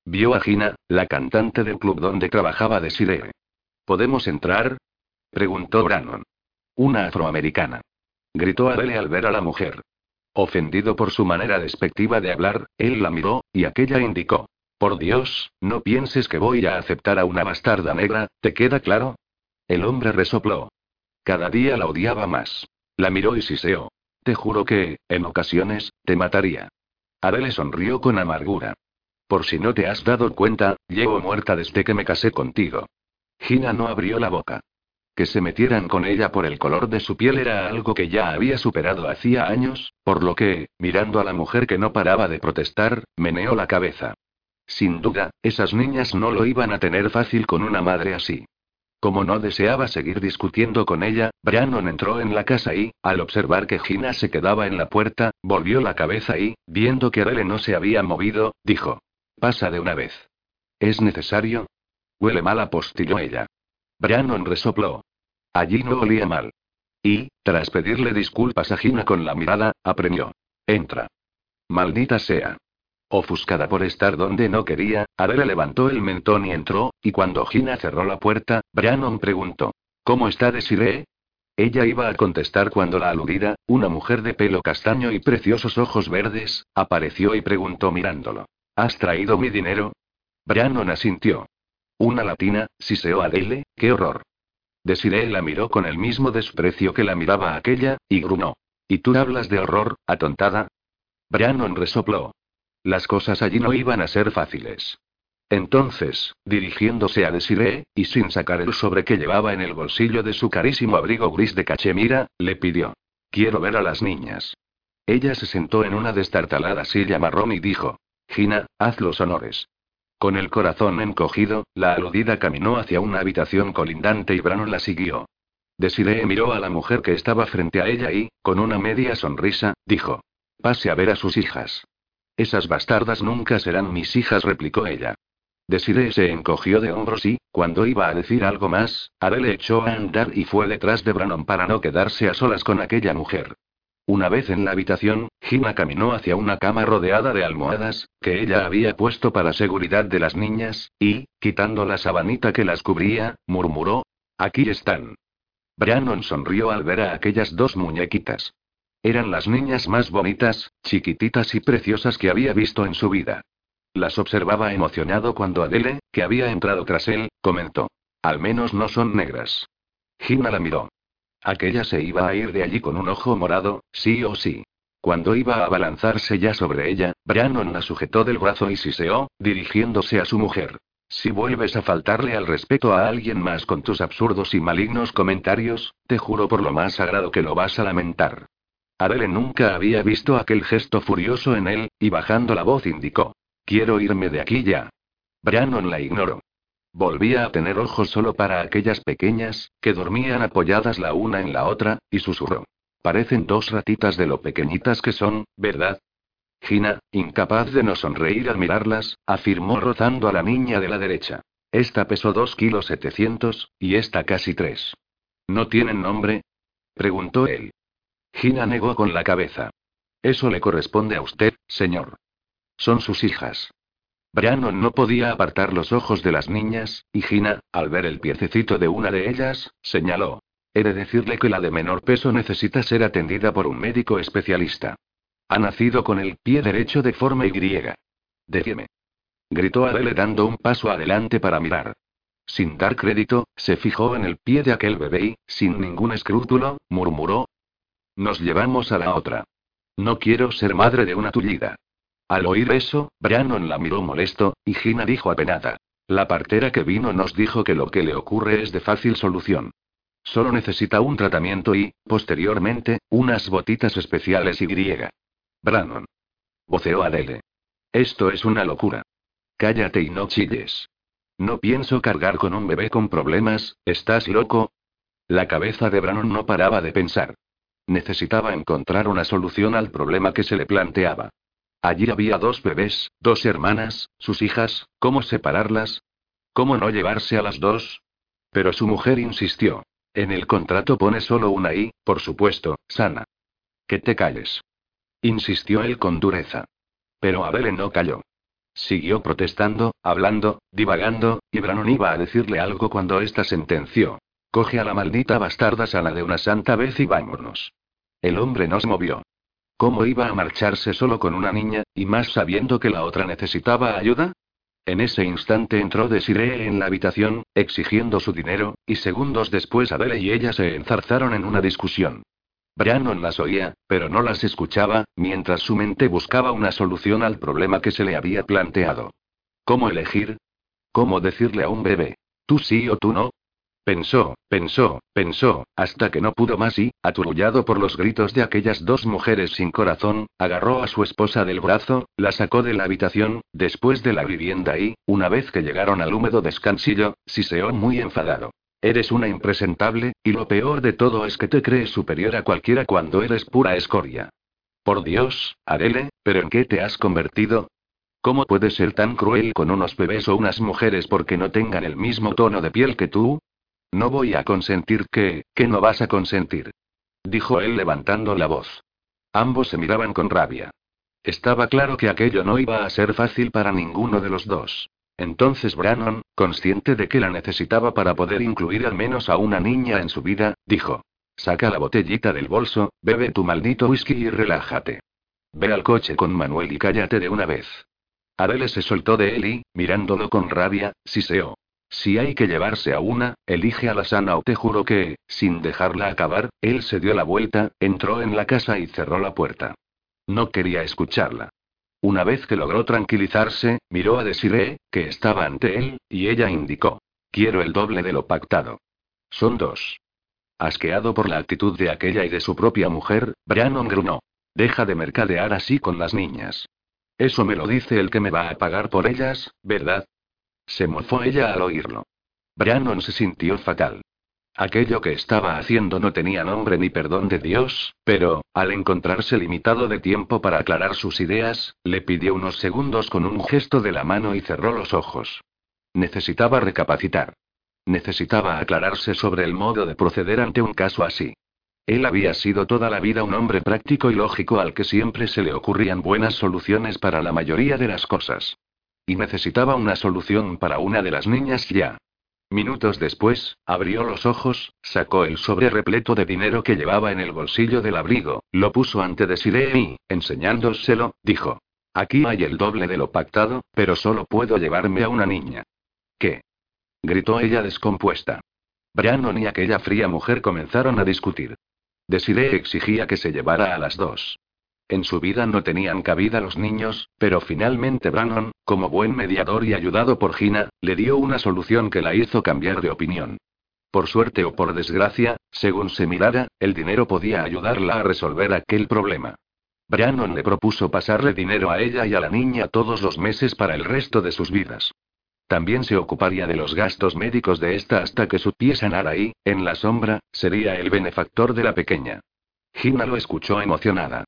Vio a Gina, la cantante del club donde trabajaba de Sire. ¿Podemos entrar? preguntó Brannon. Una afroamericana. Gritó Adele al ver a la mujer. Ofendido por su manera despectiva de hablar, él la miró, y aquella indicó. Por Dios, no pienses que voy a aceptar a una bastarda negra, ¿te queda claro? El hombre resopló. Cada día la odiaba más. La miró y siseó. Te juro que, en ocasiones, te mataría. Adele sonrió con amargura. Por si no te has dado cuenta, llevo muerta desde que me casé contigo. Gina no abrió la boca. Que se metieran con ella por el color de su piel era algo que ya había superado hacía años, por lo que, mirando a la mujer que no paraba de protestar, meneó la cabeza. Sin duda, esas niñas no lo iban a tener fácil con una madre así. Como no deseaba seguir discutiendo con ella, Brannon entró en la casa y, al observar que Gina se quedaba en la puerta, volvió la cabeza y, viendo que Adele no se había movido, dijo: Pasa de una vez. ¿Es necesario? Huele mal, apostilló ella. Brannon resopló. Allí no olía mal. Y, tras pedirle disculpas a Gina con la mirada, apremió. Entra. Maldita sea. Ofuscada por estar donde no quería, Adele levantó el mentón y entró, y cuando Gina cerró la puerta, Brannon preguntó. ¿Cómo está Desiree? Ella iba a contestar cuando la aludida, una mujer de pelo castaño y preciosos ojos verdes, apareció y preguntó mirándolo. ¿Has traído mi dinero? Brannon asintió. Una latina, siseó Adele, qué horror. Desiree la miró con el mismo desprecio que la miraba aquella, y grunó. ¿Y tú hablas de horror, atontada? Brannon resopló. Las cosas allí no iban a ser fáciles. Entonces, dirigiéndose a Desiree, y sin sacar el sobre que llevaba en el bolsillo de su carísimo abrigo gris de cachemira, le pidió. Quiero ver a las niñas. Ella se sentó en una destartalada silla marrón y dijo. Gina, haz los honores. Con el corazón encogido, la aludida caminó hacia una habitación colindante y Brano la siguió. Desiree miró a la mujer que estaba frente a ella y, con una media sonrisa, dijo: Pase a ver a sus hijas. Esas bastardas nunca serán mis hijas, replicó ella. Desiree se encogió de hombros y, cuando iba a decir algo más, Adele echó a andar y fue detrás de Brannon para no quedarse a solas con aquella mujer. Una vez en la habitación, Gina caminó hacia una cama rodeada de almohadas, que ella había puesto para seguridad de las niñas, y, quitando la sabanita que las cubría, murmuró: Aquí están. Brannon sonrió al ver a aquellas dos muñequitas. Eran las niñas más bonitas, chiquititas y preciosas que había visto en su vida. Las observaba emocionado cuando Adele, que había entrado tras él, comentó. Al menos no son negras. Gina la miró. Aquella se iba a ir de allí con un ojo morado, sí o sí. Cuando iba a abalanzarse ya sobre ella, Brannon la sujetó del brazo y siseó, dirigiéndose a su mujer. Si vuelves a faltarle al respeto a alguien más con tus absurdos y malignos comentarios, te juro por lo más sagrado que lo vas a lamentar. Adele nunca había visto aquel gesto furioso en él, y bajando la voz indicó. Quiero irme de aquí ya. Brannon la ignoró. Volvía a tener ojos solo para aquellas pequeñas, que dormían apoyadas la una en la otra, y susurró. Parecen dos ratitas de lo pequeñitas que son, ¿verdad? Gina, incapaz de no sonreír al mirarlas, afirmó rozando a la niña de la derecha. Esta pesó dos kilos setecientos, y esta casi tres. ¿No tienen nombre? preguntó él. Gina negó con la cabeza. Eso le corresponde a usted, señor. Son sus hijas. Brannon no podía apartar los ojos de las niñas, y Gina, al ver el piececito de una de ellas, señaló. He de decirle que la de menor peso necesita ser atendida por un médico especialista. Ha nacido con el pie derecho de forma Y. Déjeme. Gritó Adele dando un paso adelante para mirar. Sin dar crédito, se fijó en el pie de aquel bebé y, sin ningún escrúpulo, murmuró. Nos llevamos a la otra. No quiero ser madre de una tullida. Al oír eso, Brannon la miró molesto, y Gina dijo apenada. La partera que vino nos dijo que lo que le ocurre es de fácil solución. Solo necesita un tratamiento y, posteriormente, unas botitas especiales y griega. Brannon. Voceó Adele. Esto es una locura. Cállate y no chilles. No pienso cargar con un bebé con problemas, ¿estás loco? La cabeza de Brannon no paraba de pensar. Necesitaba encontrar una solución al problema que se le planteaba. Allí había dos bebés, dos hermanas, sus hijas, ¿cómo separarlas? ¿Cómo no llevarse a las dos? Pero su mujer insistió. En el contrato pone solo una I, por supuesto, sana. Que te calles. Insistió él con dureza. Pero Adele no calló. Siguió protestando, hablando, divagando, y Brannon iba a decirle algo cuando ésta sentenció. Coge a la maldita bastarda sana de una santa vez y vámonos. El hombre no se movió. ¿Cómo iba a marcharse solo con una niña, y más sabiendo que la otra necesitaba ayuda? En ese instante entró Desiree en la habitación, exigiendo su dinero, y segundos después Adele y ella se enzarzaron en una discusión. Brannon las oía, pero no las escuchaba, mientras su mente buscaba una solución al problema que se le había planteado. ¿Cómo elegir? ¿Cómo decirle a un bebé? Tú sí o tú no, Pensó, pensó, pensó, hasta que no pudo más y, aturullado por los gritos de aquellas dos mujeres sin corazón, agarró a su esposa del brazo, la sacó de la habitación, después de la vivienda y, una vez que llegaron al húmedo descansillo, siseó muy enfadado. Eres una impresentable, y lo peor de todo es que te crees superior a cualquiera cuando eres pura escoria. Por Dios, Adele, ¿pero en qué te has convertido? ¿Cómo puedes ser tan cruel con unos bebés o unas mujeres porque no tengan el mismo tono de piel que tú? No voy a consentir que, que no vas a consentir. Dijo él levantando la voz. Ambos se miraban con rabia. Estaba claro que aquello no iba a ser fácil para ninguno de los dos. Entonces Brannon, consciente de que la necesitaba para poder incluir al menos a una niña en su vida, dijo. Saca la botellita del bolso, bebe tu maldito whisky y relájate. Ve al coche con Manuel y cállate de una vez. Adele se soltó de él y, mirándolo con rabia, siseó. Si hay que llevarse a una, elige a la sana o te juro que, sin dejarla acabar, él se dio la vuelta, entró en la casa y cerró la puerta. No quería escucharla. Una vez que logró tranquilizarse, miró a Desiree, que estaba ante él, y ella indicó. Quiero el doble de lo pactado. Son dos. Asqueado por la actitud de aquella y de su propia mujer, Brannon grunó. Deja de mercadear así con las niñas. Eso me lo dice el que me va a pagar por ellas, ¿verdad? Se mofó ella al oírlo. Brannon se sintió fatal. Aquello que estaba haciendo no tenía nombre ni perdón de Dios, pero, al encontrarse limitado de tiempo para aclarar sus ideas, le pidió unos segundos con un gesto de la mano y cerró los ojos. Necesitaba recapacitar. Necesitaba aclararse sobre el modo de proceder ante un caso así. Él había sido toda la vida un hombre práctico y lógico al que siempre se le ocurrían buenas soluciones para la mayoría de las cosas. Y necesitaba una solución para una de las niñas ya. Minutos después, abrió los ojos, sacó el sobre repleto de dinero que llevaba en el bolsillo del abrigo, lo puso ante Desiree y, enseñándoselo, dijo. Aquí hay el doble de lo pactado, pero solo puedo llevarme a una niña. ¿Qué? gritó ella descompuesta. Brianon y aquella fría mujer comenzaron a discutir. Desiree exigía que se llevara a las dos. En su vida no tenían cabida los niños, pero finalmente Brannon, como buen mediador y ayudado por Gina, le dio una solución que la hizo cambiar de opinión. Por suerte o por desgracia, según se mirara, el dinero podía ayudarla a resolver aquel problema. Brannon le propuso pasarle dinero a ella y a la niña todos los meses para el resto de sus vidas. También se ocuparía de los gastos médicos de esta hasta que su pie sanara y, en la sombra, sería el benefactor de la pequeña. Gina lo escuchó emocionada.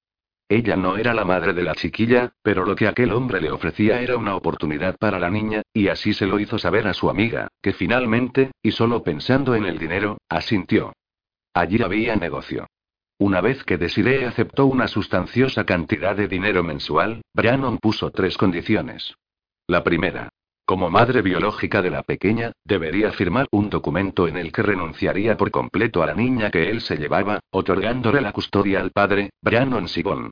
Ella no era la madre de la chiquilla, pero lo que aquel hombre le ofrecía era una oportunidad para la niña, y así se lo hizo saber a su amiga, que finalmente, y solo pensando en el dinero, asintió. Allí había negocio. Una vez que Desiree aceptó una sustanciosa cantidad de dinero mensual, Brannon puso tres condiciones. La primera. Como madre biológica de la pequeña, debería firmar un documento en el que renunciaría por completo a la niña que él se llevaba, otorgándole la custodia al padre, Brannon Sibon.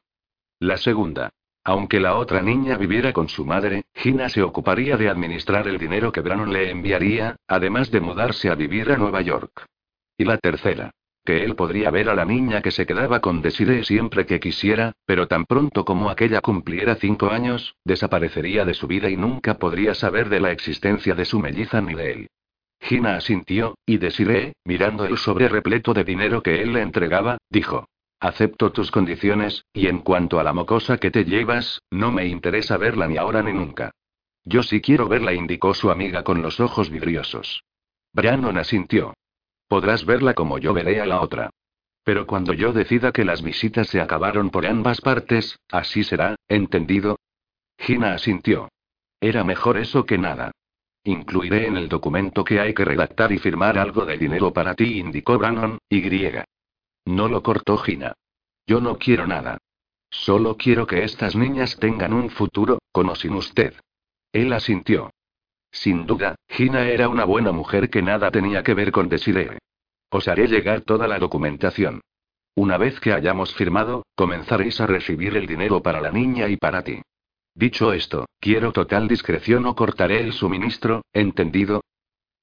La segunda. Aunque la otra niña viviera con su madre, Gina se ocuparía de administrar el dinero que Brannon le enviaría, además de mudarse a vivir a Nueva York. Y la tercera que él podría ver a la niña que se quedaba con Desiree siempre que quisiera, pero tan pronto como aquella cumpliera cinco años, desaparecería de su vida y nunca podría saber de la existencia de su melliza ni de él. Gina asintió, y Desiree, mirando el sobre repleto de dinero que él le entregaba, dijo. Acepto tus condiciones, y en cuanto a la mocosa que te llevas, no me interesa verla ni ahora ni nunca. Yo sí quiero verla, indicó su amiga con los ojos vidriosos. Brannon asintió. Podrás verla como yo veré a la otra. Pero cuando yo decida que las visitas se acabaron por ambas partes, así será, ¿entendido? Gina asintió. Era mejor eso que nada. Incluiré en el documento que hay que redactar y firmar algo de dinero para ti, indicó Brannon, y griega. No lo cortó Gina. Yo no quiero nada. Solo quiero que estas niñas tengan un futuro, con o sin usted. Él asintió. Sin duda, Gina era una buena mujer que nada tenía que ver con Desiree. Os haré llegar toda la documentación. Una vez que hayamos firmado, comenzaréis a recibir el dinero para la niña y para ti. Dicho esto, quiero total discreción o cortaré el suministro, ¿entendido?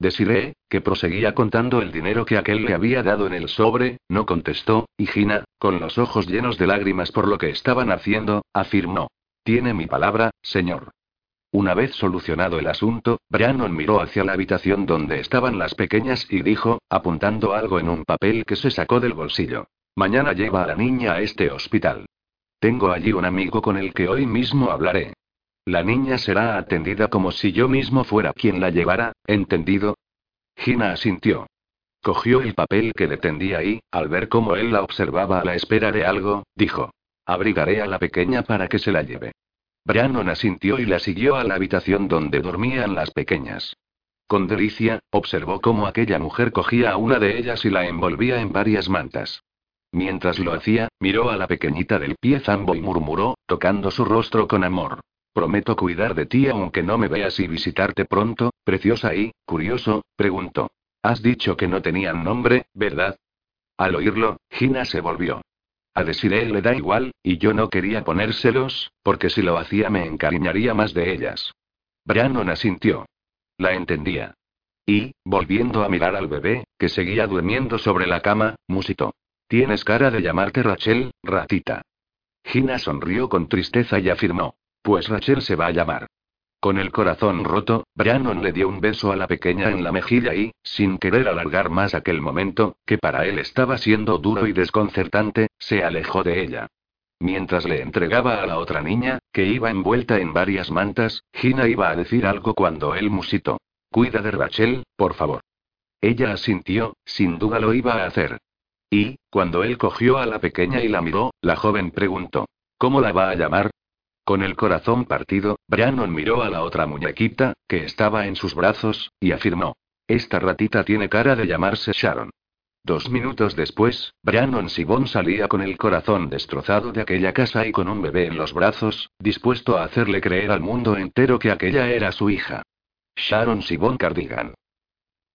Desiree, que proseguía contando el dinero que aquel le había dado en el sobre, no contestó, y Gina, con los ojos llenos de lágrimas por lo que estaban haciendo, afirmó. Tiene mi palabra, señor. Una vez solucionado el asunto, Brannon miró hacia la habitación donde estaban las pequeñas y dijo, apuntando algo en un papel que se sacó del bolsillo. Mañana lleva a la niña a este hospital. Tengo allí un amigo con el que hoy mismo hablaré. La niña será atendida como si yo mismo fuera quien la llevara, ¿entendido? Gina asintió. Cogió el papel que le tendía y, al ver cómo él la observaba a la espera de algo, dijo. Abrigaré a la pequeña para que se la lleve. Brannon asintió y la siguió a la habitación donde dormían las pequeñas. Con delicia, observó cómo aquella mujer cogía a una de ellas y la envolvía en varias mantas. Mientras lo hacía, miró a la pequeñita del pie zambo y murmuró, tocando su rostro con amor. Prometo cuidar de ti aunque no me veas y visitarte pronto, preciosa y, curioso, preguntó. Has dicho que no tenían nombre, ¿verdad? Al oírlo, Gina se volvió. A Desiree le da igual, y yo no quería ponérselos, porque si lo hacía me encariñaría más de ellas. Brannon asintió. La entendía. Y, volviendo a mirar al bebé, que seguía durmiendo sobre la cama, musitó. Tienes cara de llamarte Rachel, ratita. Gina sonrió con tristeza y afirmó. Pues Rachel se va a llamar. Con el corazón roto, Brannon le dio un beso a la pequeña en la mejilla y, sin querer alargar más aquel momento, que para él estaba siendo duro y desconcertante, se alejó de ella. Mientras le entregaba a la otra niña, que iba envuelta en varias mantas, Gina iba a decir algo cuando él musitó. Cuida de Rachel, por favor. Ella asintió, sin duda lo iba a hacer. Y, cuando él cogió a la pequeña y la miró, la joven preguntó. ¿Cómo la va a llamar? Con el corazón partido, Brannon miró a la otra muñequita, que estaba en sus brazos, y afirmó. Esta ratita tiene cara de llamarse Sharon. Dos minutos después, Brannon Sibon salía con el corazón destrozado de aquella casa y con un bebé en los brazos, dispuesto a hacerle creer al mundo entero que aquella era su hija. Sharon Sibon Cardigan.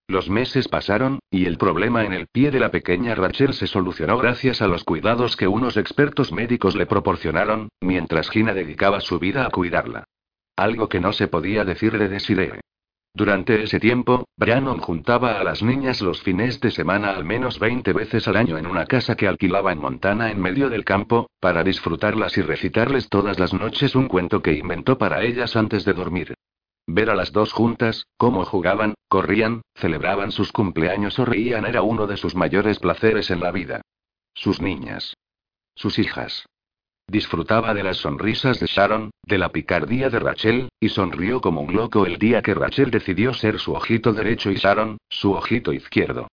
Los meses pasaron, y el problema en el pie de la pequeña Rachel se solucionó gracias a los cuidados que unos expertos médicos le proporcionaron, mientras Gina dedicaba su vida a cuidarla. Algo que no se podía decirle de Siree. Durante ese tiempo, Brannon juntaba a las niñas los fines de semana al menos 20 veces al año en una casa que alquilaba en Montana en medio del campo, para disfrutarlas y recitarles todas las noches un cuento que inventó para ellas antes de dormir. Ver a las dos juntas, cómo jugaban, corrían, celebraban sus cumpleaños o reían era uno de sus mayores placeres en la vida. Sus niñas. Sus hijas. Disfrutaba de las sonrisas de Sharon, de la picardía de Rachel, y sonrió como un loco el día que Rachel decidió ser su ojito derecho y Sharon, su ojito izquierdo.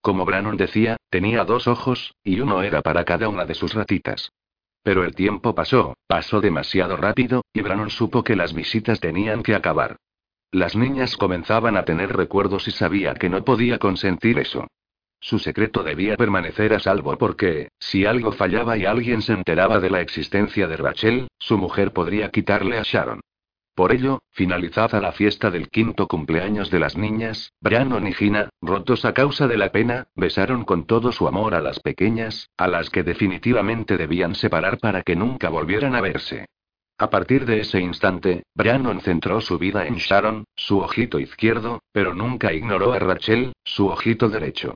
Como Brannon decía, tenía dos ojos, y uno era para cada una de sus ratitas. Pero el tiempo pasó, pasó demasiado rápido, y Brannon supo que las visitas tenían que acabar. Las niñas comenzaban a tener recuerdos y sabía que no podía consentir eso. Su secreto debía permanecer a salvo porque, si algo fallaba y alguien se enteraba de la existencia de Rachel, su mujer podría quitarle a Sharon. Por ello, finalizada la fiesta del quinto cumpleaños de las niñas, Brannon y Gina, rotos a causa de la pena, besaron con todo su amor a las pequeñas, a las que definitivamente debían separar para que nunca volvieran a verse. A partir de ese instante, Brannon centró su vida en Sharon, su ojito izquierdo, pero nunca ignoró a Rachel, su ojito derecho.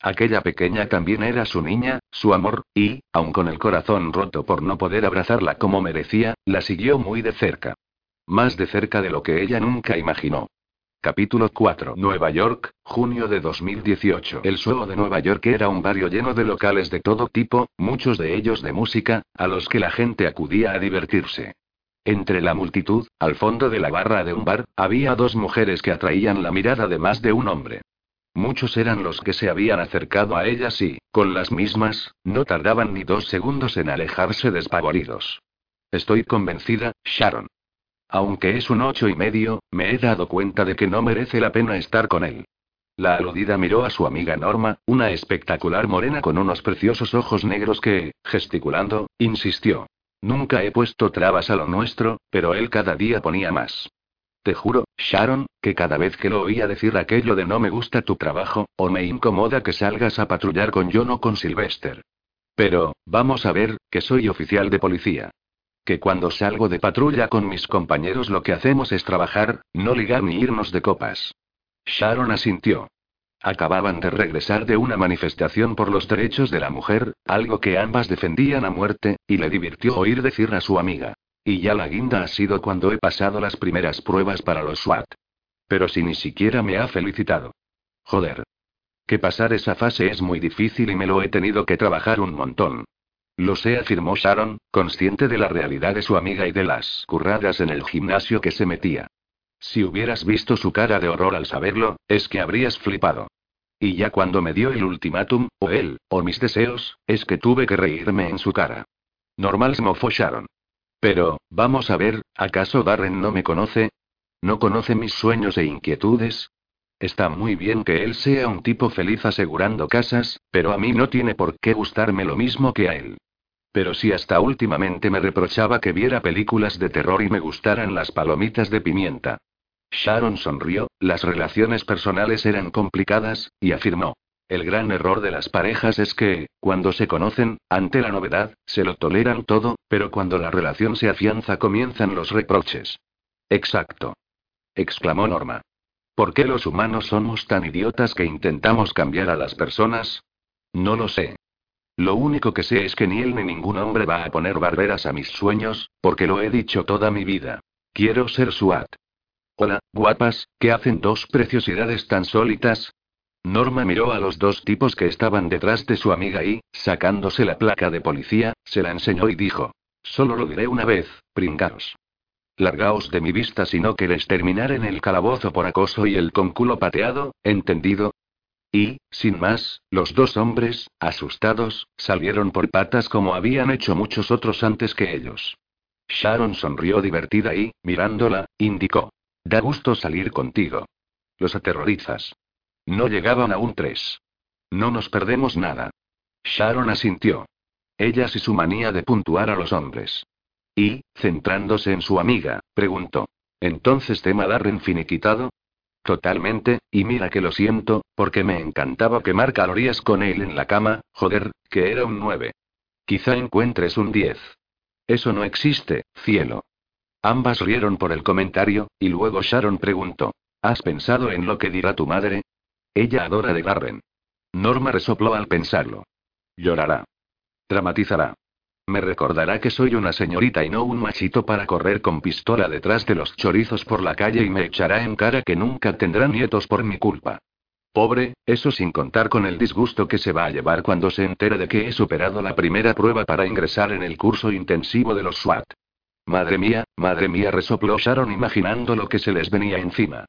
Aquella pequeña también era su niña, su amor, y, aun con el corazón roto por no poder abrazarla como merecía, la siguió muy de cerca. Más de cerca de lo que ella nunca imaginó. Capítulo 4. Nueva York, junio de 2018. El suelo de Nueva York era un barrio lleno de locales de todo tipo, muchos de ellos de música, a los que la gente acudía a divertirse. Entre la multitud, al fondo de la barra de un bar, había dos mujeres que atraían la mirada de más de un hombre. Muchos eran los que se habían acercado a ellas y, con las mismas, no tardaban ni dos segundos en alejarse despavoridos. Estoy convencida, Sharon. Aunque es un ocho y medio, me he dado cuenta de que no merece la pena estar con él. La aludida miró a su amiga Norma, una espectacular morena con unos preciosos ojos negros que, gesticulando, insistió. Nunca he puesto trabas a lo nuestro, pero él cada día ponía más. Te juro, Sharon, que cada vez que lo oía decir aquello de no me gusta tu trabajo, o me incomoda que salgas a patrullar con John o con Sylvester. Pero, vamos a ver, que soy oficial de policía que cuando salgo de patrulla con mis compañeros lo que hacemos es trabajar, no ligar ni irnos de copas. Sharon asintió. Acababan de regresar de una manifestación por los derechos de la mujer, algo que ambas defendían a muerte, y le divirtió oír decir a su amiga. Y ya la guinda ha sido cuando he pasado las primeras pruebas para los SWAT. Pero si ni siquiera me ha felicitado. Joder. Que pasar esa fase es muy difícil y me lo he tenido que trabajar un montón. Lo sé, afirmó Sharon, consciente de la realidad de su amiga y de las curradas en el gimnasio que se metía. Si hubieras visto su cara de horror al saberlo, es que habrías flipado. Y ya cuando me dio el ultimátum, o él, o mis deseos, es que tuve que reírme en su cara. Normal se Sharon. Pero, vamos a ver, ¿acaso Darren no me conoce? ¿No conoce mis sueños e inquietudes? Está muy bien que él sea un tipo feliz asegurando casas, pero a mí no tiene por qué gustarme lo mismo que a él. Pero si hasta últimamente me reprochaba que viera películas de terror y me gustaran las palomitas de pimienta. Sharon sonrió, las relaciones personales eran complicadas, y afirmó. El gran error de las parejas es que, cuando se conocen, ante la novedad, se lo toleran todo, pero cuando la relación se afianza comienzan los reproches. Exacto. exclamó Norma. ¿Por qué los humanos somos tan idiotas que intentamos cambiar a las personas? No lo sé. Lo único que sé es que ni él ni ningún hombre va a poner barreras a mis sueños, porque lo he dicho toda mi vida. Quiero ser SWAT. Hola, guapas, ¿qué hacen dos preciosidades tan sólitas? Norma miró a los dos tipos que estaban detrás de su amiga y, sacándose la placa de policía, se la enseñó y dijo. Solo lo diré una vez, pringaos. Largaos de mi vista si no queréis terminar en el calabozo por acoso y el conculo pateado, ¿entendido? Y, sin más, los dos hombres, asustados, salieron por patas como habían hecho muchos otros antes que ellos. Sharon sonrió divertida y, mirándola, indicó. Da gusto salir contigo. Los aterrorizas. No llegaban aún tres. No nos perdemos nada. Sharon asintió. Ellas y su manía de puntuar a los hombres. Y, centrándose en su amiga, preguntó. ¿Entonces tema Darren finiquitado? Totalmente, y mira que lo siento, porque me encantaba quemar calorías con él en la cama, joder, que era un 9. Quizá encuentres un 10. Eso no existe, cielo. Ambas rieron por el comentario, y luego Sharon preguntó. ¿Has pensado en lo que dirá tu madre? Ella adora de Garren. Norma resopló al pensarlo. Llorará. Dramatizará. Me recordará que soy una señorita y no un machito para correr con pistola detrás de los chorizos por la calle y me echará en cara que nunca tendrá nietos por mi culpa. Pobre, eso sin contar con el disgusto que se va a llevar cuando se entere de que he superado la primera prueba para ingresar en el curso intensivo de los SWAT. Madre mía, madre mía, resopló Sharon imaginando lo que se les venía encima.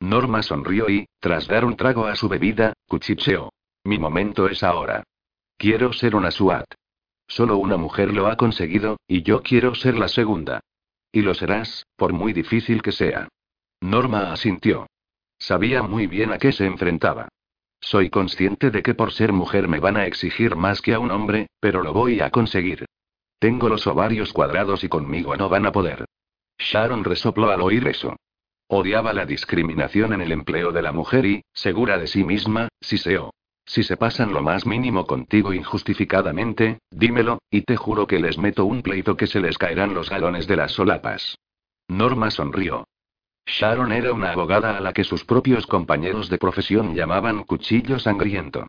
Norma sonrió y, tras dar un trago a su bebida, cuchicheó. Mi momento es ahora. Quiero ser una SWAT. Solo una mujer lo ha conseguido, y yo quiero ser la segunda. Y lo serás, por muy difícil que sea. Norma asintió. Sabía muy bien a qué se enfrentaba. Soy consciente de que por ser mujer me van a exigir más que a un hombre, pero lo voy a conseguir. Tengo los ovarios cuadrados y conmigo no van a poder. Sharon resopló al oír eso. Odiaba la discriminación en el empleo de la mujer y, segura de sí misma, si seo. Si se pasan lo más mínimo contigo injustificadamente, dímelo, y te juro que les meto un pleito que se les caerán los galones de las solapas. Norma sonrió. Sharon era una abogada a la que sus propios compañeros de profesión llamaban cuchillo sangriento.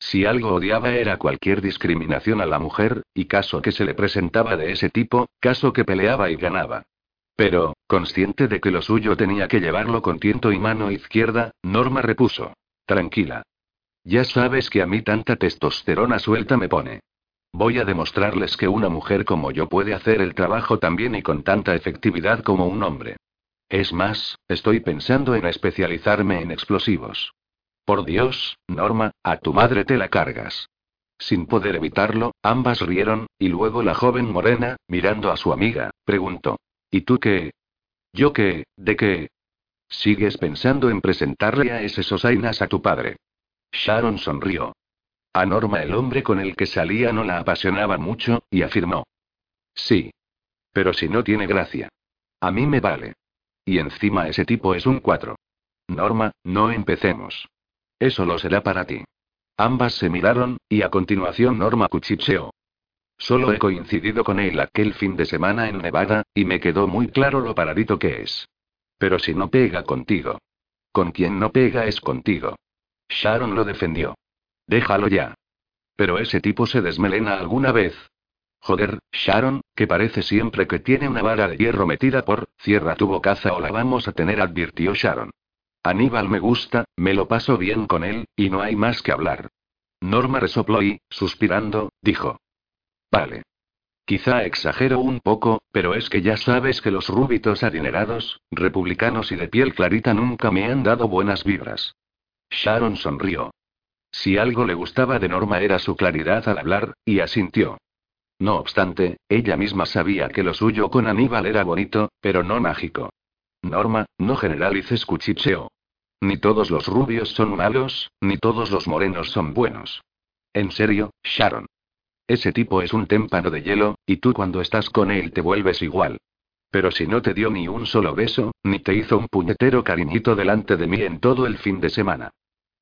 Si algo odiaba era cualquier discriminación a la mujer, y caso que se le presentaba de ese tipo, caso que peleaba y ganaba. Pero, consciente de que lo suyo tenía que llevarlo con tiento y mano izquierda, Norma repuso. Tranquila. Ya sabes que a mí tanta testosterona suelta me pone. Voy a demostrarles que una mujer como yo puede hacer el trabajo también y con tanta efectividad como un hombre. Es más, estoy pensando en especializarme en explosivos. Por Dios, Norma, a tu madre te la cargas. Sin poder evitarlo, ambas rieron, y luego la joven morena, mirando a su amiga, preguntó. ¿Y tú qué? ¿Yo qué? ¿De qué? ¿Sigues pensando en presentarle a ese Sosainas a tu padre? Sharon sonrió. A Norma el hombre con el que salía no la apasionaba mucho, y afirmó. Sí. Pero si no tiene gracia. A mí me vale. Y encima ese tipo es un cuatro. Norma, no empecemos. Eso lo será para ti. Ambas se miraron, y a continuación Norma cuchicheó. Solo he coincidido con él aquel fin de semana en Nevada, y me quedó muy claro lo paradito que es. Pero si no pega contigo. Con quien no pega es contigo. Sharon lo defendió. Déjalo ya. Pero ese tipo se desmelena alguna vez. Joder, Sharon, que parece siempre que tiene una vara de hierro metida por, cierra tu bocaza o la vamos a tener, advirtió Sharon. Aníbal me gusta, me lo paso bien con él, y no hay más que hablar. Norma resopló y, suspirando, dijo. Vale. Quizá exagero un poco, pero es que ya sabes que los rúbitos adinerados, republicanos y de piel clarita nunca me han dado buenas vibras. Sharon sonrió. Si algo le gustaba de Norma era su claridad al hablar, y asintió. No obstante, ella misma sabía que lo suyo con Aníbal era bonito, pero no mágico. Norma, no generalices cuchicheo. Ni todos los rubios son malos, ni todos los morenos son buenos. En serio, Sharon. Ese tipo es un témpano de hielo, y tú cuando estás con él te vuelves igual. Pero si no te dio ni un solo beso, ni te hizo un puñetero cariñito delante de mí en todo el fin de semana.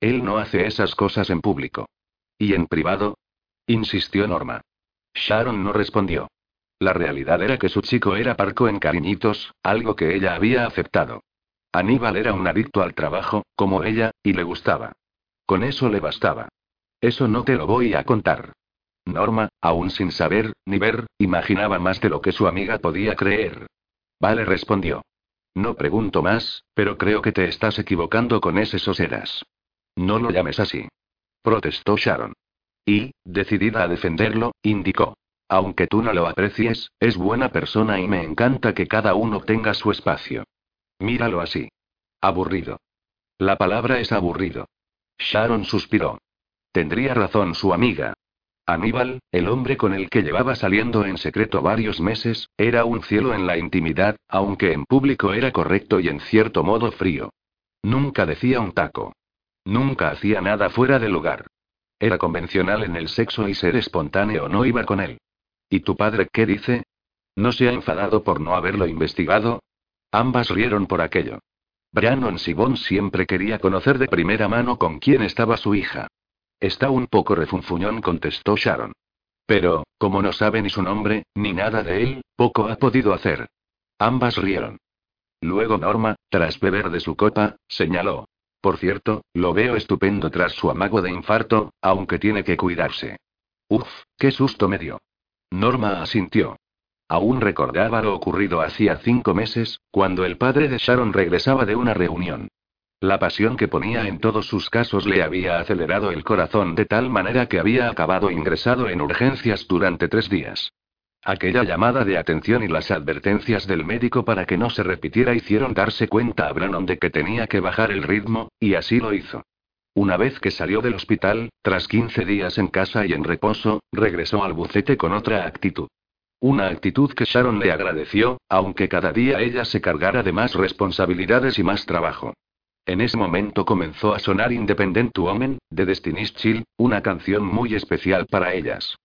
Él no hace esas cosas en público. ¿Y en privado? insistió Norma. Sharon no respondió. La realidad era que su chico era parco en cariñitos, algo que ella había aceptado. Aníbal era un adicto al trabajo, como ella, y le gustaba. Con eso le bastaba. Eso no te lo voy a contar. Norma, aún sin saber, ni ver, imaginaba más de lo que su amiga podía creer. Vale, respondió. No pregunto más, pero creo que te estás equivocando con ese soseras. No lo llames así. Protestó Sharon. Y, decidida a defenderlo, indicó. Aunque tú no lo aprecies, es buena persona y me encanta que cada uno tenga su espacio. Míralo así. Aburrido. La palabra es aburrido. Sharon suspiró. Tendría razón su amiga. Aníbal, el hombre con el que llevaba saliendo en secreto varios meses, era un cielo en la intimidad, aunque en público era correcto y en cierto modo frío. Nunca decía un taco. Nunca hacía nada fuera de lugar. Era convencional en el sexo y ser espontáneo no iba con él. ¿Y tu padre qué dice? ¿No se ha enfadado por no haberlo investigado? Ambas rieron por aquello. Brannon Sibon siempre quería conocer de primera mano con quién estaba su hija. Está un poco refunfuñón, contestó Sharon. Pero, como no sabe ni su nombre, ni nada de él, poco ha podido hacer. Ambas rieron. Luego Norma, tras beber de su copa, señaló. Por cierto, lo veo estupendo tras su amago de infarto, aunque tiene que cuidarse. Uf, qué susto me dio. Norma asintió. Aún recordaba lo ocurrido hacía cinco meses, cuando el padre de Sharon regresaba de una reunión. La pasión que ponía en todos sus casos le había acelerado el corazón de tal manera que había acabado ingresado en urgencias durante tres días. Aquella llamada de atención y las advertencias del médico para que no se repitiera hicieron darse cuenta a Brannon de que tenía que bajar el ritmo, y así lo hizo. Una vez que salió del hospital, tras 15 días en casa y en reposo, regresó al bucete con otra actitud. Una actitud que Sharon le agradeció, aunque cada día ella se cargara de más responsabilidades y más trabajo. En ese momento comenzó a sonar Independent Woman, de Destiny's Chill, una canción muy especial para ellas.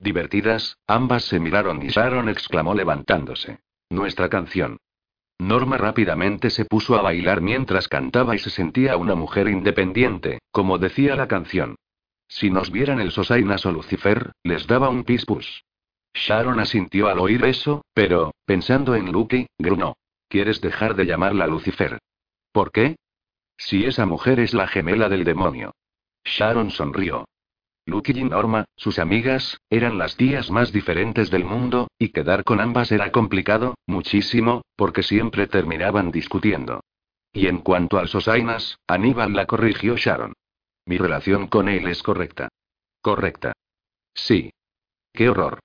Divertidas, ambas se miraron y Sharon exclamó levantándose. Nuestra canción. Norma rápidamente se puso a bailar mientras cantaba y se sentía una mujer independiente, como decía la canción. Si nos vieran el Sosainas o Lucifer, les daba un pispus. Sharon asintió al oír eso, pero, pensando en Lucky, grunó. ¿Quieres dejar de llamarla Lucifer? ¿Por qué? Si esa mujer es la gemela del demonio. Sharon sonrió. Lucky y Norma, sus amigas, eran las tías más diferentes del mundo, y quedar con ambas era complicado, muchísimo, porque siempre terminaban discutiendo. Y en cuanto al Sosainas, Aníbal la corrigió Sharon. Mi relación con él es correcta. Correcta. Sí. Qué horror.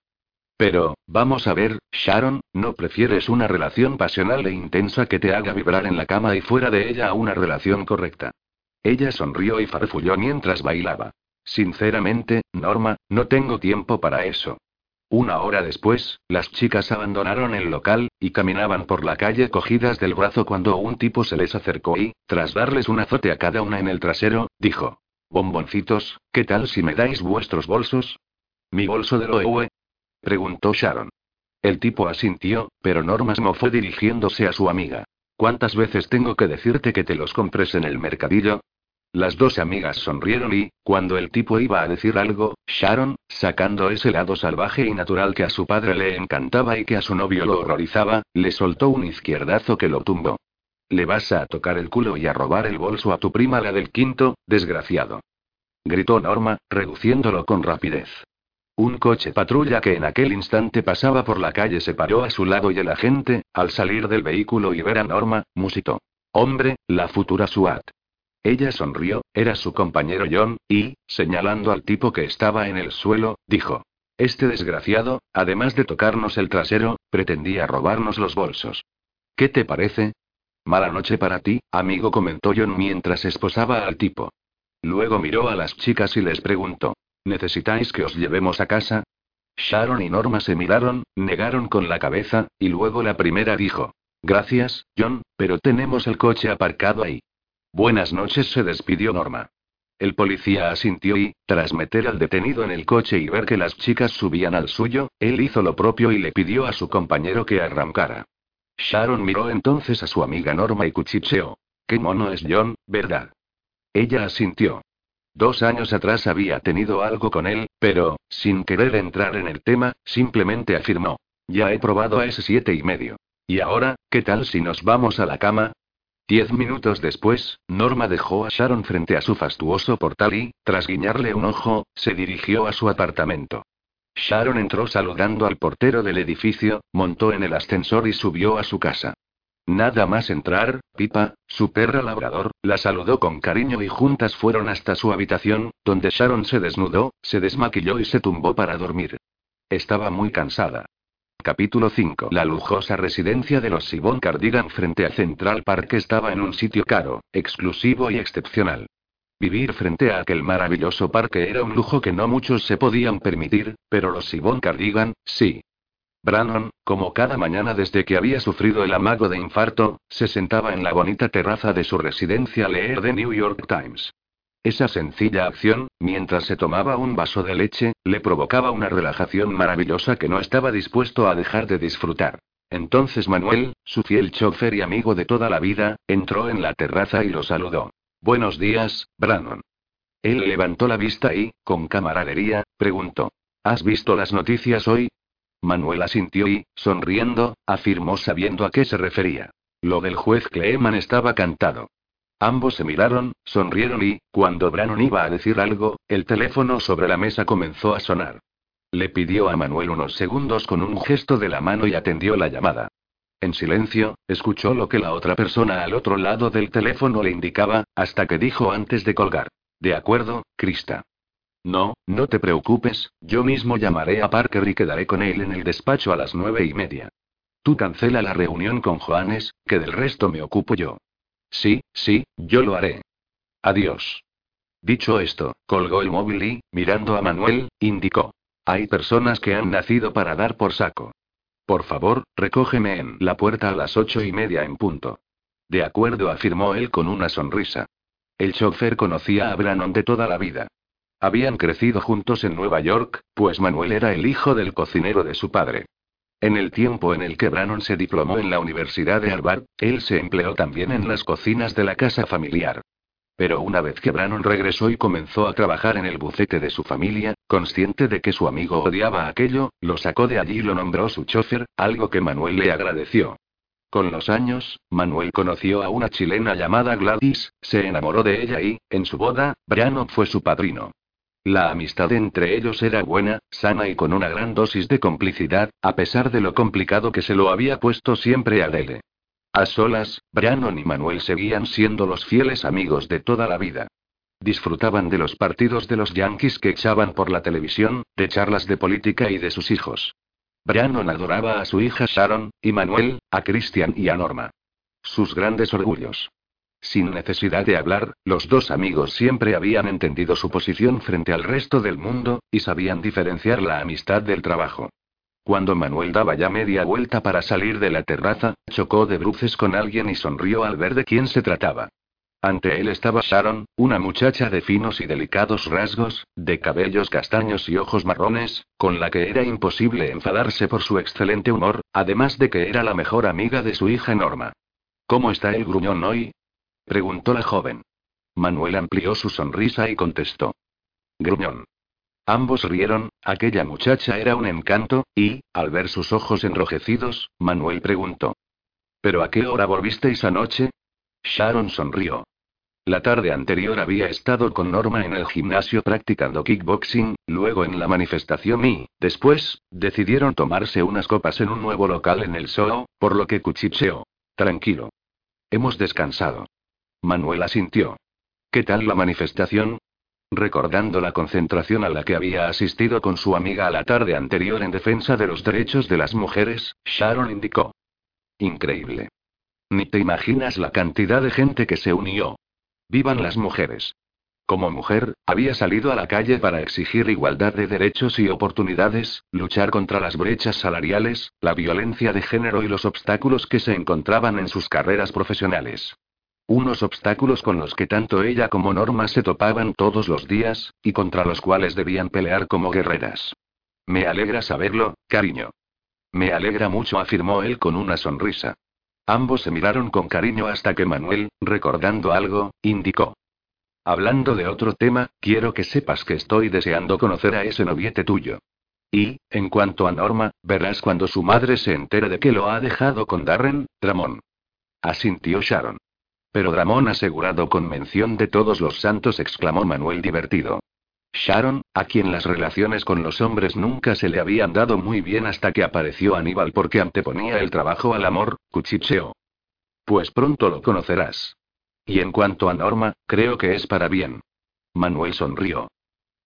Pero, vamos a ver, Sharon, ¿no prefieres una relación pasional e intensa que te haga vibrar en la cama y fuera de ella a una relación correcta? Ella sonrió y farfulló mientras bailaba. Sinceramente, Norma, no tengo tiempo para eso. Una hora después, las chicas abandonaron el local, y caminaban por la calle cogidas del brazo cuando un tipo se les acercó y, tras darles un azote a cada una en el trasero, dijo: Bomboncitos, ¿qué tal si me dais vuestros bolsos? ¿Mi bolso de Loewe? Preguntó Sharon. El tipo asintió, pero Norma fue dirigiéndose a su amiga. ¿Cuántas veces tengo que decirte que te los compres en el mercadillo? Las dos amigas sonrieron y, cuando el tipo iba a decir algo, Sharon, sacando ese lado salvaje y natural que a su padre le encantaba y que a su novio lo horrorizaba, le soltó un izquierdazo que lo tumbó. Le vas a tocar el culo y a robar el bolso a tu prima la del quinto, desgraciado. Gritó Norma, reduciéndolo con rapidez. Un coche patrulla que en aquel instante pasaba por la calle se paró a su lado y el agente, al salir del vehículo y ver a Norma, musitó. Hombre, la futura SWAT. Ella sonrió, era su compañero John, y, señalando al tipo que estaba en el suelo, dijo. Este desgraciado, además de tocarnos el trasero, pretendía robarnos los bolsos. ¿Qué te parece? Mala noche para ti, amigo, comentó John mientras esposaba al tipo. Luego miró a las chicas y les preguntó. ¿Necesitáis que os llevemos a casa? Sharon y Norma se miraron, negaron con la cabeza, y luego la primera dijo. Gracias, John, pero tenemos el coche aparcado ahí. Buenas noches, se despidió Norma. El policía asintió y, tras meter al detenido en el coche y ver que las chicas subían al suyo, él hizo lo propio y le pidió a su compañero que arrancara. Sharon miró entonces a su amiga Norma y cuchicheó. Qué mono es John, ¿verdad? Ella asintió. Dos años atrás había tenido algo con él, pero, sin querer entrar en el tema, simplemente afirmó. Ya he probado a ese siete y medio. ¿Y ahora, qué tal si nos vamos a la cama? Diez minutos después, Norma dejó a Sharon frente a su fastuoso portal y, tras guiñarle un ojo, se dirigió a su apartamento. Sharon entró saludando al portero del edificio, montó en el ascensor y subió a su casa. Nada más entrar, Pipa, su perra labrador, la saludó con cariño y juntas fueron hasta su habitación, donde Sharon se desnudó, se desmaquilló y se tumbó para dormir. Estaba muy cansada. Capítulo 5. La lujosa residencia de los Sibon Cardigan frente a Central Park estaba en un sitio caro, exclusivo y excepcional. Vivir frente a aquel maravilloso parque era un lujo que no muchos se podían permitir, pero los Sibon Cardigan, sí. Brannon, como cada mañana desde que había sufrido el amago de infarto, se sentaba en la bonita terraza de su residencia a leer The New York Times. Esa sencilla acción, mientras se tomaba un vaso de leche, le provocaba una relajación maravillosa que no estaba dispuesto a dejar de disfrutar. Entonces Manuel, su fiel chofer y amigo de toda la vida, entró en la terraza y lo saludó. Buenos días, Brannon. Él levantó la vista y, con camaradería, preguntó. ¿Has visto las noticias hoy? Manuel asintió y, sonriendo, afirmó sabiendo a qué se refería. Lo del juez Cleeman estaba cantado. Ambos se miraron, sonrieron y, cuando Brannon iba a decir algo, el teléfono sobre la mesa comenzó a sonar. Le pidió a Manuel unos segundos con un gesto de la mano y atendió la llamada. En silencio, escuchó lo que la otra persona al otro lado del teléfono le indicaba, hasta que dijo antes de colgar. De acuerdo, Krista. No, no te preocupes, yo mismo llamaré a Parker y quedaré con él en el despacho a las nueve y media. Tú cancela la reunión con Joanes, que del resto me ocupo yo. Sí, sí, yo lo haré. Adiós. Dicho esto, colgó el móvil y, mirando a Manuel, indicó. Hay personas que han nacido para dar por saco. Por favor, recógeme en la puerta a las ocho y media en punto. De acuerdo, afirmó él con una sonrisa. El chofer conocía a Brannon de toda la vida. Habían crecido juntos en Nueva York, pues Manuel era el hijo del cocinero de su padre. En el tiempo en el que Brannon se diplomó en la Universidad de Harvard, él se empleó también en las cocinas de la casa familiar. Pero una vez que Brannon regresó y comenzó a trabajar en el bufete de su familia, consciente de que su amigo odiaba aquello, lo sacó de allí y lo nombró su chofer, algo que Manuel le agradeció. Con los años, Manuel conoció a una chilena llamada Gladys, se enamoró de ella y, en su boda, Brannon fue su padrino. La amistad entre ellos era buena, sana y con una gran dosis de complicidad, a pesar de lo complicado que se lo había puesto siempre Adele. A solas, Brannon y Manuel seguían siendo los fieles amigos de toda la vida. Disfrutaban de los partidos de los Yankees que echaban por la televisión, de charlas de política y de sus hijos. Brannon adoraba a su hija Sharon, y Manuel, a Christian y a Norma. Sus grandes orgullos. Sin necesidad de hablar, los dos amigos siempre habían entendido su posición frente al resto del mundo, y sabían diferenciar la amistad del trabajo. Cuando Manuel daba ya media vuelta para salir de la terraza, chocó de bruces con alguien y sonrió al ver de quién se trataba. Ante él estaba Sharon, una muchacha de finos y delicados rasgos, de cabellos castaños y ojos marrones, con la que era imposible enfadarse por su excelente humor, además de que era la mejor amiga de su hija Norma. ¿Cómo está el gruñón hoy? Preguntó la joven. Manuel amplió su sonrisa y contestó. Gruñón. Ambos rieron, aquella muchacha era un encanto, y, al ver sus ojos enrojecidos, Manuel preguntó. ¿Pero a qué hora volvisteis anoche? Sharon sonrió. La tarde anterior había estado con Norma en el gimnasio practicando kickboxing, luego en la manifestación y, después, decidieron tomarse unas copas en un nuevo local en el Soho, por lo que cuchicheó. Tranquilo. Hemos descansado. Manuel asintió. ¿Qué tal la manifestación? Recordando la concentración a la que había asistido con su amiga a la tarde anterior en defensa de los derechos de las mujeres, Sharon indicó. Increíble. Ni te imaginas la cantidad de gente que se unió. Vivan las mujeres. Como mujer, había salido a la calle para exigir igualdad de derechos y oportunidades, luchar contra las brechas salariales, la violencia de género y los obstáculos que se encontraban en sus carreras profesionales. Unos obstáculos con los que tanto ella como Norma se topaban todos los días, y contra los cuales debían pelear como guerreras. Me alegra saberlo, cariño. Me alegra mucho, afirmó él con una sonrisa. Ambos se miraron con cariño hasta que Manuel, recordando algo, indicó. Hablando de otro tema, quiero que sepas que estoy deseando conocer a ese noviete tuyo. Y, en cuanto a Norma, verás cuando su madre se entere de que lo ha dejado con Darren, Ramón. Asintió Sharon. Pero Dramón asegurado con mención de todos los santos, exclamó Manuel divertido. Sharon, a quien las relaciones con los hombres nunca se le habían dado muy bien hasta que apareció Aníbal porque anteponía el trabajo al amor, cuchicheó. Pues pronto lo conocerás. Y en cuanto a Norma, creo que es para bien. Manuel sonrió.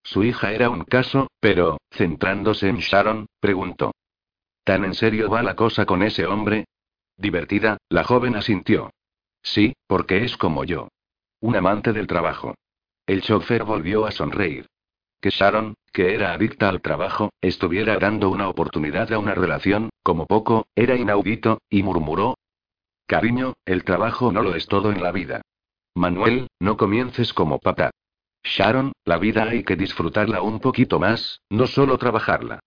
Su hija era un caso, pero, centrándose en Sharon, preguntó. ¿Tan en serio va la cosa con ese hombre? Divertida, la joven asintió. Sí, porque es como yo. Un amante del trabajo. El chofer volvió a sonreír. Que Sharon, que era adicta al trabajo, estuviera dando una oportunidad a una relación, como poco, era inaudito, y murmuró. Cariño, el trabajo no lo es todo en la vida. Manuel, no comiences como papá. Sharon, la vida hay que disfrutarla un poquito más, no solo trabajarla.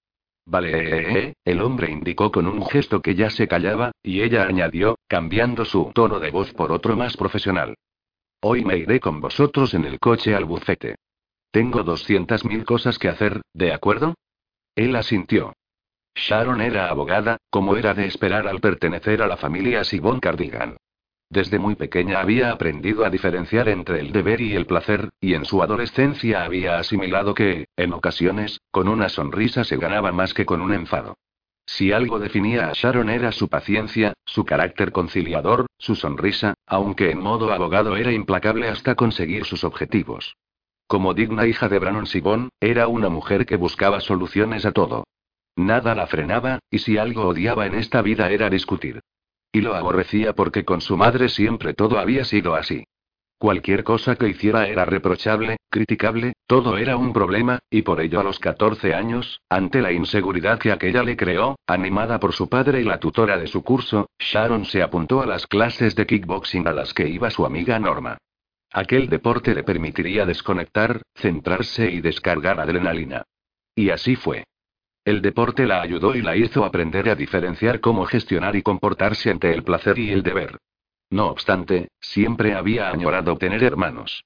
Vale, el hombre indicó con un gesto que ya se callaba, y ella añadió, cambiando su tono de voz por otro más profesional. Hoy me iré con vosotros en el coche al bufete. Tengo doscientas mil cosas que hacer, ¿de acuerdo? Él asintió. Sharon era abogada, como era de esperar al pertenecer a la familia Sibon Cardigan. Desde muy pequeña había aprendido a diferenciar entre el deber y el placer, y en su adolescencia había asimilado que, en ocasiones, con una sonrisa se ganaba más que con un enfado. Si algo definía a Sharon era su paciencia, su carácter conciliador, su sonrisa, aunque en modo abogado era implacable hasta conseguir sus objetivos. Como digna hija de Brannon Sibon, era una mujer que buscaba soluciones a todo. Nada la frenaba, y si algo odiaba en esta vida era discutir. Y lo aborrecía porque con su madre siempre todo había sido así. Cualquier cosa que hiciera era reprochable, criticable, todo era un problema, y por ello a los 14 años, ante la inseguridad que aquella le creó, animada por su padre y la tutora de su curso, Sharon se apuntó a las clases de kickboxing a las que iba su amiga Norma. Aquel deporte le permitiría desconectar, centrarse y descargar adrenalina. Y así fue. El deporte la ayudó y la hizo aprender a diferenciar cómo gestionar y comportarse ante el placer y el deber. No obstante, siempre había añorado tener hermanos.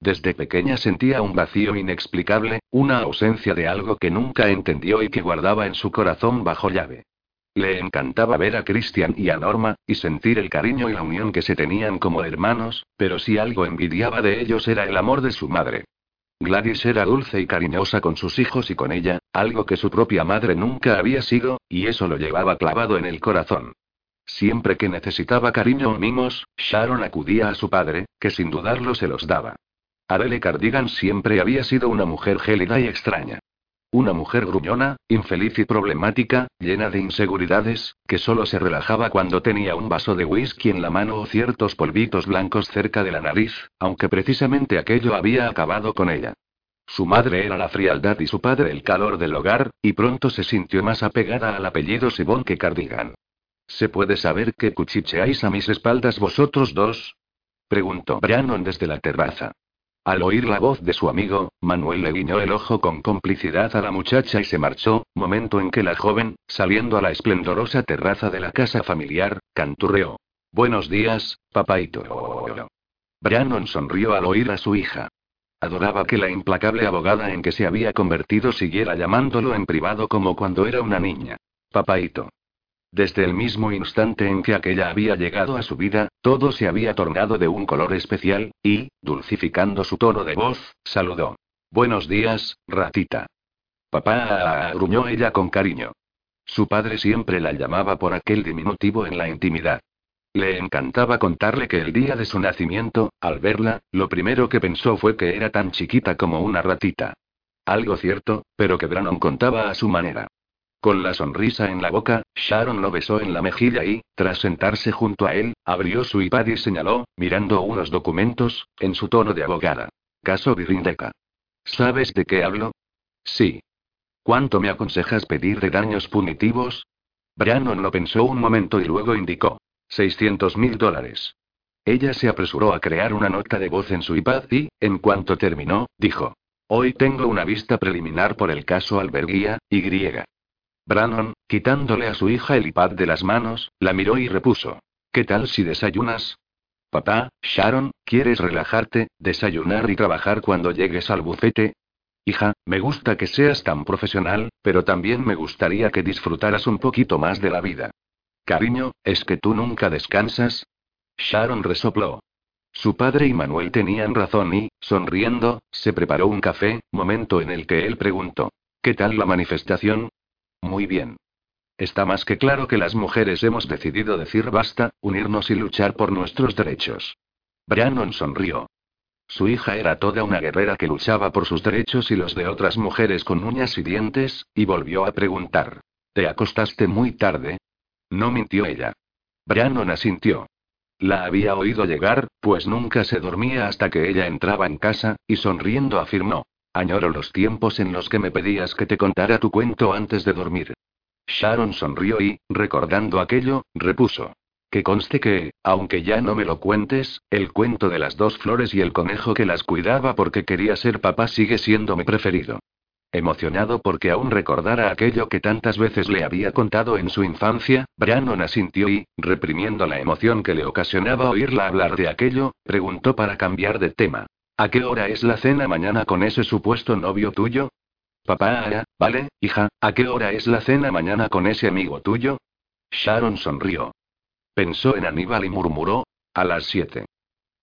Desde pequeña sentía un vacío inexplicable, una ausencia de algo que nunca entendió y que guardaba en su corazón bajo llave. Le encantaba ver a Christian y a Norma, y sentir el cariño y la unión que se tenían como hermanos, pero si algo envidiaba de ellos era el amor de su madre. Gladys era dulce y cariñosa con sus hijos y con ella, algo que su propia madre nunca había sido, y eso lo llevaba clavado en el corazón. Siempre que necesitaba cariño o mimos, Sharon acudía a su padre, que sin dudarlo se los daba. Adele Cardigan siempre había sido una mujer gélida y extraña. Una mujer gruñona, infeliz y problemática, llena de inseguridades, que solo se relajaba cuando tenía un vaso de whisky en la mano o ciertos polvitos blancos cerca de la nariz, aunque precisamente aquello había acabado con ella. Su madre era la frialdad y su padre el calor del hogar, y pronto se sintió más apegada al apellido Sibón que Cardigan. ¿Se puede saber qué cuchicheáis a mis espaldas vosotros dos? preguntó Brannon desde la terraza. Al oír la voz de su amigo, Manuel le guiñó el ojo con complicidad a la muchacha y se marchó, momento en que la joven, saliendo a la esplendorosa terraza de la casa familiar, canturreó. Buenos días, papaito. Brannon sonrió al oír a su hija. Adoraba que la implacable abogada en que se había convertido siguiera llamándolo en privado como cuando era una niña. Papaito. Desde el mismo instante en que aquella había llegado a su vida, todo se había tornado de un color especial, y, dulcificando su tono de voz, saludó. Buenos días, ratita. Papá, gruñó ella con cariño. Su padre siempre la llamaba por aquel diminutivo en la intimidad. Le encantaba contarle que el día de su nacimiento, al verla, lo primero que pensó fue que era tan chiquita como una ratita. Algo cierto, pero que Brannon contaba a su manera. Con la sonrisa en la boca, Sharon lo besó en la mejilla y, tras sentarse junto a él, abrió su iPad y señaló, mirando unos documentos, en su tono de abogada. Caso Virindeca. ¿Sabes de qué hablo? Sí. ¿Cuánto me aconsejas pedir de daños punitivos? Brannon lo pensó un momento y luego indicó. 600 mil dólares. Ella se apresuró a crear una nota de voz en su iPad y, en cuanto terminó, dijo. Hoy tengo una vista preliminar por el caso Alberguía, Y. Brannon, quitándole a su hija el iPad de las manos, la miró y repuso. ¿Qué tal si desayunas? Papá, Sharon, ¿quieres relajarte, desayunar y trabajar cuando llegues al bufete? Hija, me gusta que seas tan profesional, pero también me gustaría que disfrutaras un poquito más de la vida. Cariño, ¿es que tú nunca descansas? Sharon resopló. Su padre y Manuel tenían razón y, sonriendo, se preparó un café, momento en el que él preguntó. ¿Qué tal la manifestación? Muy bien. Está más que claro que las mujeres hemos decidido decir basta, unirnos y luchar por nuestros derechos. Brannon sonrió. Su hija era toda una guerrera que luchaba por sus derechos y los de otras mujeres con uñas y dientes, y volvió a preguntar. ¿Te acostaste muy tarde? No mintió ella. Brannon asintió. La había oído llegar, pues nunca se dormía hasta que ella entraba en casa, y sonriendo afirmó. Añoro los tiempos en los que me pedías que te contara tu cuento antes de dormir. Sharon sonrió y, recordando aquello, repuso. Que conste que, aunque ya no me lo cuentes, el cuento de las dos flores y el conejo que las cuidaba porque quería ser papá sigue siendo mi preferido. Emocionado porque aún recordara aquello que tantas veces le había contado en su infancia, Brannon asintió y, reprimiendo la emoción que le ocasionaba oírla hablar de aquello, preguntó para cambiar de tema. ¿A qué hora es la cena mañana con ese supuesto novio tuyo? Papá, vale, hija, ¿a qué hora es la cena mañana con ese amigo tuyo? Sharon sonrió. Pensó en Aníbal y murmuró, a las siete.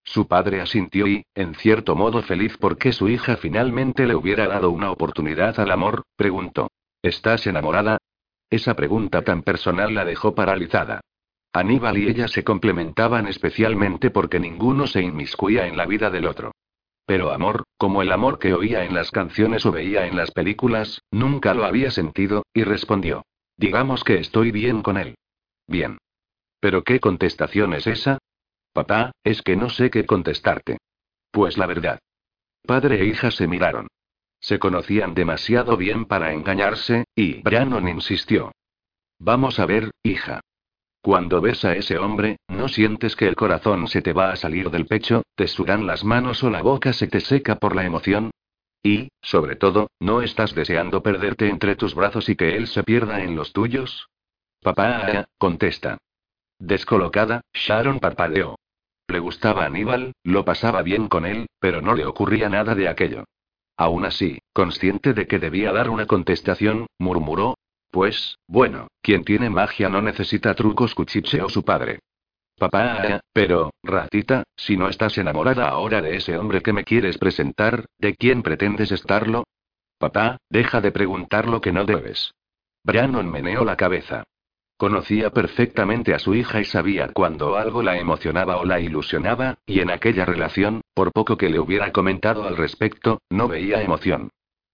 Su padre asintió y, en cierto modo feliz porque su hija finalmente le hubiera dado una oportunidad al amor, preguntó. ¿Estás enamorada? Esa pregunta tan personal la dejó paralizada. Aníbal y ella se complementaban especialmente porque ninguno se inmiscuía en la vida del otro. Pero amor, como el amor que oía en las canciones o veía en las películas, nunca lo había sentido, y respondió. Digamos que estoy bien con él. Bien. ¿Pero qué contestación es esa? Papá, es que no sé qué contestarte. Pues la verdad. Padre e hija se miraron. Se conocían demasiado bien para engañarse, y Brannon insistió. Vamos a ver, hija. Cuando ves a ese hombre, ¿no sientes que el corazón se te va a salir del pecho, te sudan las manos o la boca se te seca por la emoción? Y, sobre todo, ¿no estás deseando perderte entre tus brazos y que él se pierda en los tuyos? Papá, contesta. Descolocada, Sharon parpadeó. Le gustaba Aníbal, lo pasaba bien con él, pero no le ocurría nada de aquello. Aún así, consciente de que debía dar una contestación, murmuró. Pues, bueno, quien tiene magia no necesita trucos, cuchicheó su padre. Papá, pero, ratita, si no estás enamorada ahora de ese hombre que me quieres presentar, ¿de quién pretendes estarlo? Papá, deja de preguntar lo que no debes. Brannon meneó la cabeza. Conocía perfectamente a su hija y sabía cuando algo la emocionaba o la ilusionaba, y en aquella relación, por poco que le hubiera comentado al respecto, no veía emoción.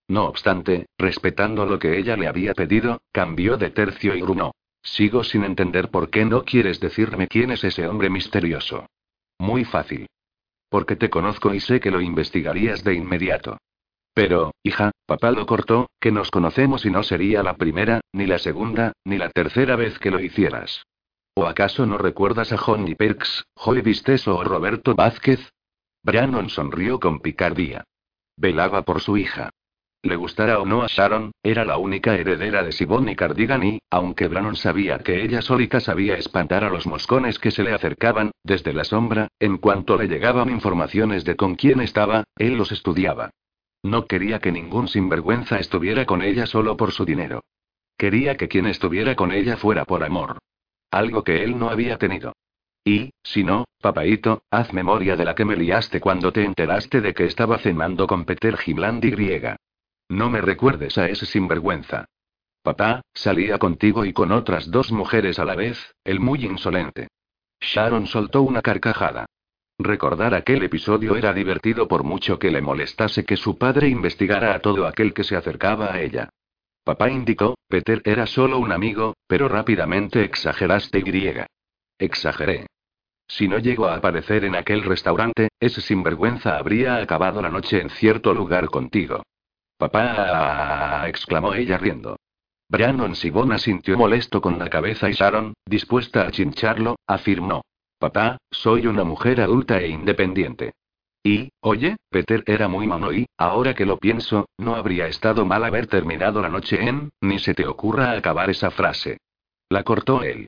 No obstante, respetando lo que ella le había pedido, cambió de tercio y grunó. Sigo sin entender por qué no quieres decirme quién es ese hombre misterioso. Muy fácil. Porque te conozco y sé que lo investigarías de inmediato. Pero, hija, papá lo cortó, que nos conocemos y no sería la primera, ni la segunda, ni la tercera vez que lo hicieras. ¿O acaso no recuerdas a Johnny Perks, Joy Visteso o Roberto Vázquez? Brannon sonrió con picardía. Velaba por su hija. Le gustara o no a Sharon, era la única heredera de Sibon y Cardigan y, aunque Brannon sabía que ella solita sabía espantar a los moscones que se le acercaban, desde la sombra, en cuanto le llegaban informaciones de con quién estaba, él los estudiaba. No quería que ningún sinvergüenza estuviera con ella solo por su dinero. Quería que quien estuviera con ella fuera por amor. Algo que él no había tenido. Y, si no, papaito, haz memoria de la que me liaste cuando te enteraste de que estaba cenando con Peter Gimland y griega. No me recuerdes a ese sinvergüenza. Papá, salía contigo y con otras dos mujeres a la vez, el muy insolente. Sharon soltó una carcajada. Recordar aquel episodio era divertido por mucho que le molestase que su padre investigara a todo aquel que se acercaba a ella. Papá indicó, Peter era solo un amigo, pero rápidamente exageraste griega. Exageré. Si no llego a aparecer en aquel restaurante, ese sinvergüenza habría acabado la noche en cierto lugar contigo. Papá, exclamó ella riendo. Brannon Sibona sintió molesto con la cabeza y Sharon, dispuesta a chincharlo, afirmó. Papá, soy una mujer adulta e independiente. Y, oye, Peter era muy mono y, ahora que lo pienso, no habría estado mal haber terminado la noche en, ni se te ocurra acabar esa frase. La cortó él.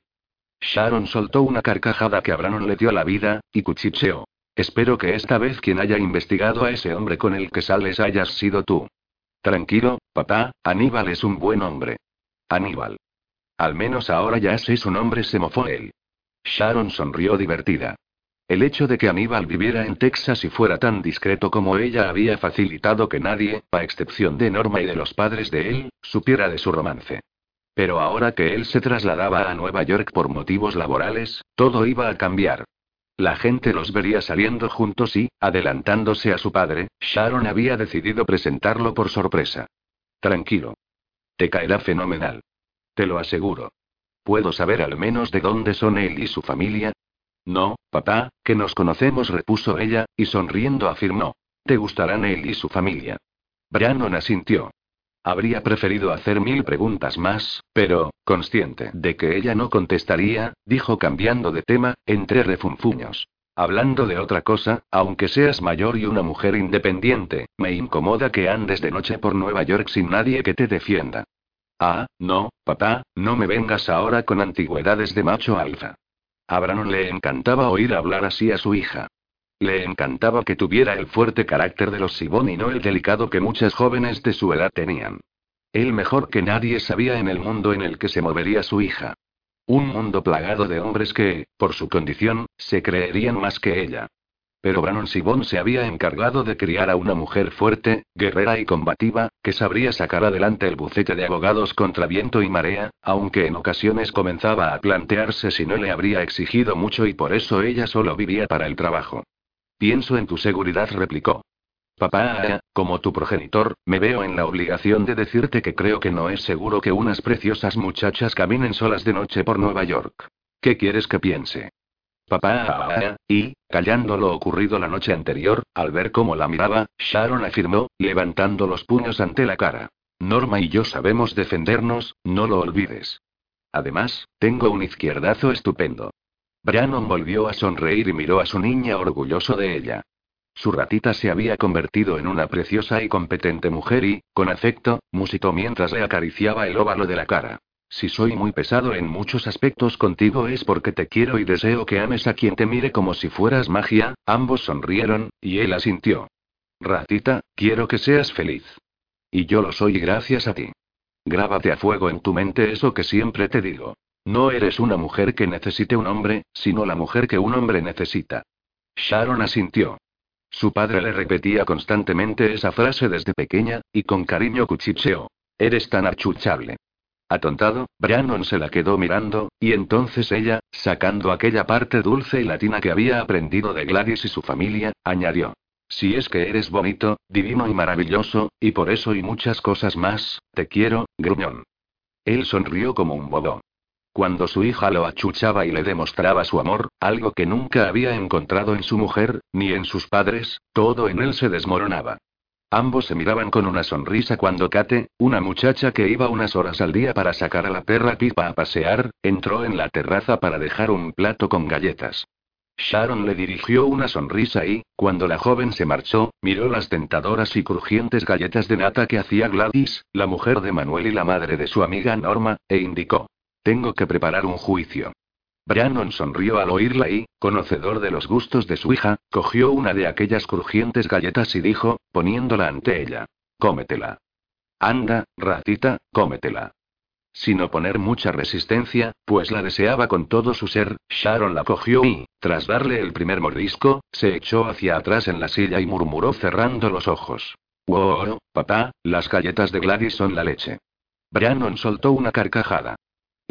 Sharon soltó una carcajada que a le dio la vida, y cuchicheó. Espero que esta vez quien haya investigado a ese hombre con el que sales hayas sido tú. Tranquilo, papá, Aníbal es un buen hombre. Aníbal. Al menos ahora ya sé su nombre, se mofó él. Sharon sonrió divertida. El hecho de que Aníbal viviera en Texas y fuera tan discreto como ella había facilitado que nadie, a excepción de Norma y de los padres de él, supiera de su romance. Pero ahora que él se trasladaba a Nueva York por motivos laborales, todo iba a cambiar. La gente los vería saliendo juntos y, adelantándose a su padre, Sharon había decidido presentarlo por sorpresa. Tranquilo. Te caerá fenomenal. Te lo aseguro. ¿Puedo saber al menos de dónde son él y su familia? No, papá, que nos conocemos, repuso ella, y sonriendo afirmó. Te gustarán él y su familia. Brannon asintió. Habría preferido hacer mil preguntas más, pero, consciente de que ella no contestaría, dijo cambiando de tema, entre refunfuños. Hablando de otra cosa, aunque seas mayor y una mujer independiente, me incomoda que andes de noche por Nueva York sin nadie que te defienda. Ah, no, papá, no me vengas ahora con antigüedades de macho alfa. A Brannon le encantaba oír hablar así a su hija. Le encantaba que tuviera el fuerte carácter de los Sibón y no el delicado que muchas jóvenes de su edad tenían. Él mejor que nadie sabía en el mundo en el que se movería su hija. Un mundo plagado de hombres que, por su condición, se creerían más que ella. Pero Brannon Sibón se había encargado de criar a una mujer fuerte, guerrera y combativa, que sabría sacar adelante el bucete de abogados contra viento y marea, aunque en ocasiones comenzaba a plantearse si no le habría exigido mucho y por eso ella solo vivía para el trabajo. Pienso en tu seguridad, replicó. Papá, como tu progenitor, me veo en la obligación de decirte que creo que no es seguro que unas preciosas muchachas caminen solas de noche por Nueva York. ¿Qué quieres que piense? Papá, y, callando lo ocurrido la noche anterior, al ver cómo la miraba, Sharon afirmó, levantando los puños ante la cara. Norma y yo sabemos defendernos, no lo olvides. Además, tengo un izquierdazo estupendo. Brannon volvió a sonreír y miró a su niña orgulloso de ella. Su ratita se había convertido en una preciosa y competente mujer y, con afecto, musitó mientras le acariciaba el óvalo de la cara. Si soy muy pesado en muchos aspectos contigo es porque te quiero y deseo que ames a quien te mire como si fueras magia, ambos sonrieron, y él asintió. Ratita, quiero que seas feliz. Y yo lo soy gracias a ti. Grábate a fuego en tu mente eso que siempre te digo. No eres una mujer que necesite un hombre, sino la mujer que un hombre necesita. Sharon asintió. Su padre le repetía constantemente esa frase desde pequeña, y con cariño cuchicheó. Eres tan achuchable. Atontado, Brannon se la quedó mirando, y entonces ella, sacando aquella parte dulce y latina que había aprendido de Gladys y su familia, añadió. Si es que eres bonito, divino y maravilloso, y por eso y muchas cosas más, te quiero, gruñón. Él sonrió como un bobo. Cuando su hija lo achuchaba y le demostraba su amor, algo que nunca había encontrado en su mujer, ni en sus padres, todo en él se desmoronaba. Ambos se miraban con una sonrisa cuando Kate, una muchacha que iba unas horas al día para sacar a la perra Pipa a pasear, entró en la terraza para dejar un plato con galletas. Sharon le dirigió una sonrisa y, cuando la joven se marchó, miró las tentadoras y crujientes galletas de nata que hacía Gladys, la mujer de Manuel y la madre de su amiga Norma, e indicó. Tengo que preparar un juicio. Brannon sonrió al oírla y, conocedor de los gustos de su hija, cogió una de aquellas crujientes galletas y dijo, poniéndola ante ella. Cómetela. Anda, ratita, cómetela. Sin oponer mucha resistencia, pues la deseaba con todo su ser, Sharon la cogió y, tras darle el primer mordisco, se echó hacia atrás en la silla y murmuró cerrando los ojos. Wow, papá, las galletas de Gladys son la leche. Brannon soltó una carcajada.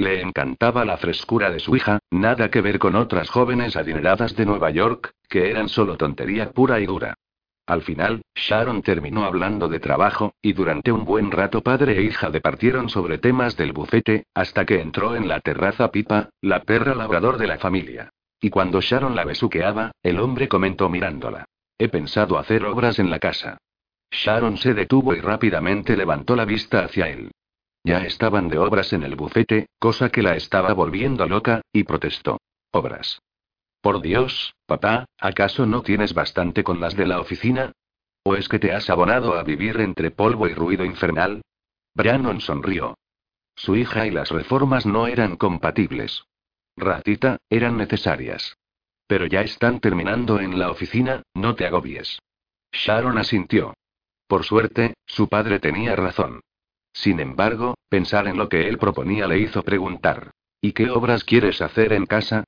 Le encantaba la frescura de su hija, nada que ver con otras jóvenes adineradas de Nueva York, que eran solo tontería pura y dura. Al final, Sharon terminó hablando de trabajo, y durante un buen rato padre e hija departieron sobre temas del bufete, hasta que entró en la terraza Pipa, la perra labrador de la familia. Y cuando Sharon la besuqueaba, el hombre comentó mirándola. He pensado hacer obras en la casa. Sharon se detuvo y rápidamente levantó la vista hacia él. Ya estaban de obras en el bufete, cosa que la estaba volviendo loca, y protestó. Obras. Por Dios, papá, ¿acaso no tienes bastante con las de la oficina? ¿O es que te has abonado a vivir entre polvo y ruido infernal? Brannon sonrió. Su hija y las reformas no eran compatibles. Ratita, eran necesarias. Pero ya están terminando en la oficina, no te agobies. Sharon asintió. Por suerte, su padre tenía razón. Sin embargo, pensar en lo que él proponía le hizo preguntar. ¿Y qué obras quieres hacer en casa?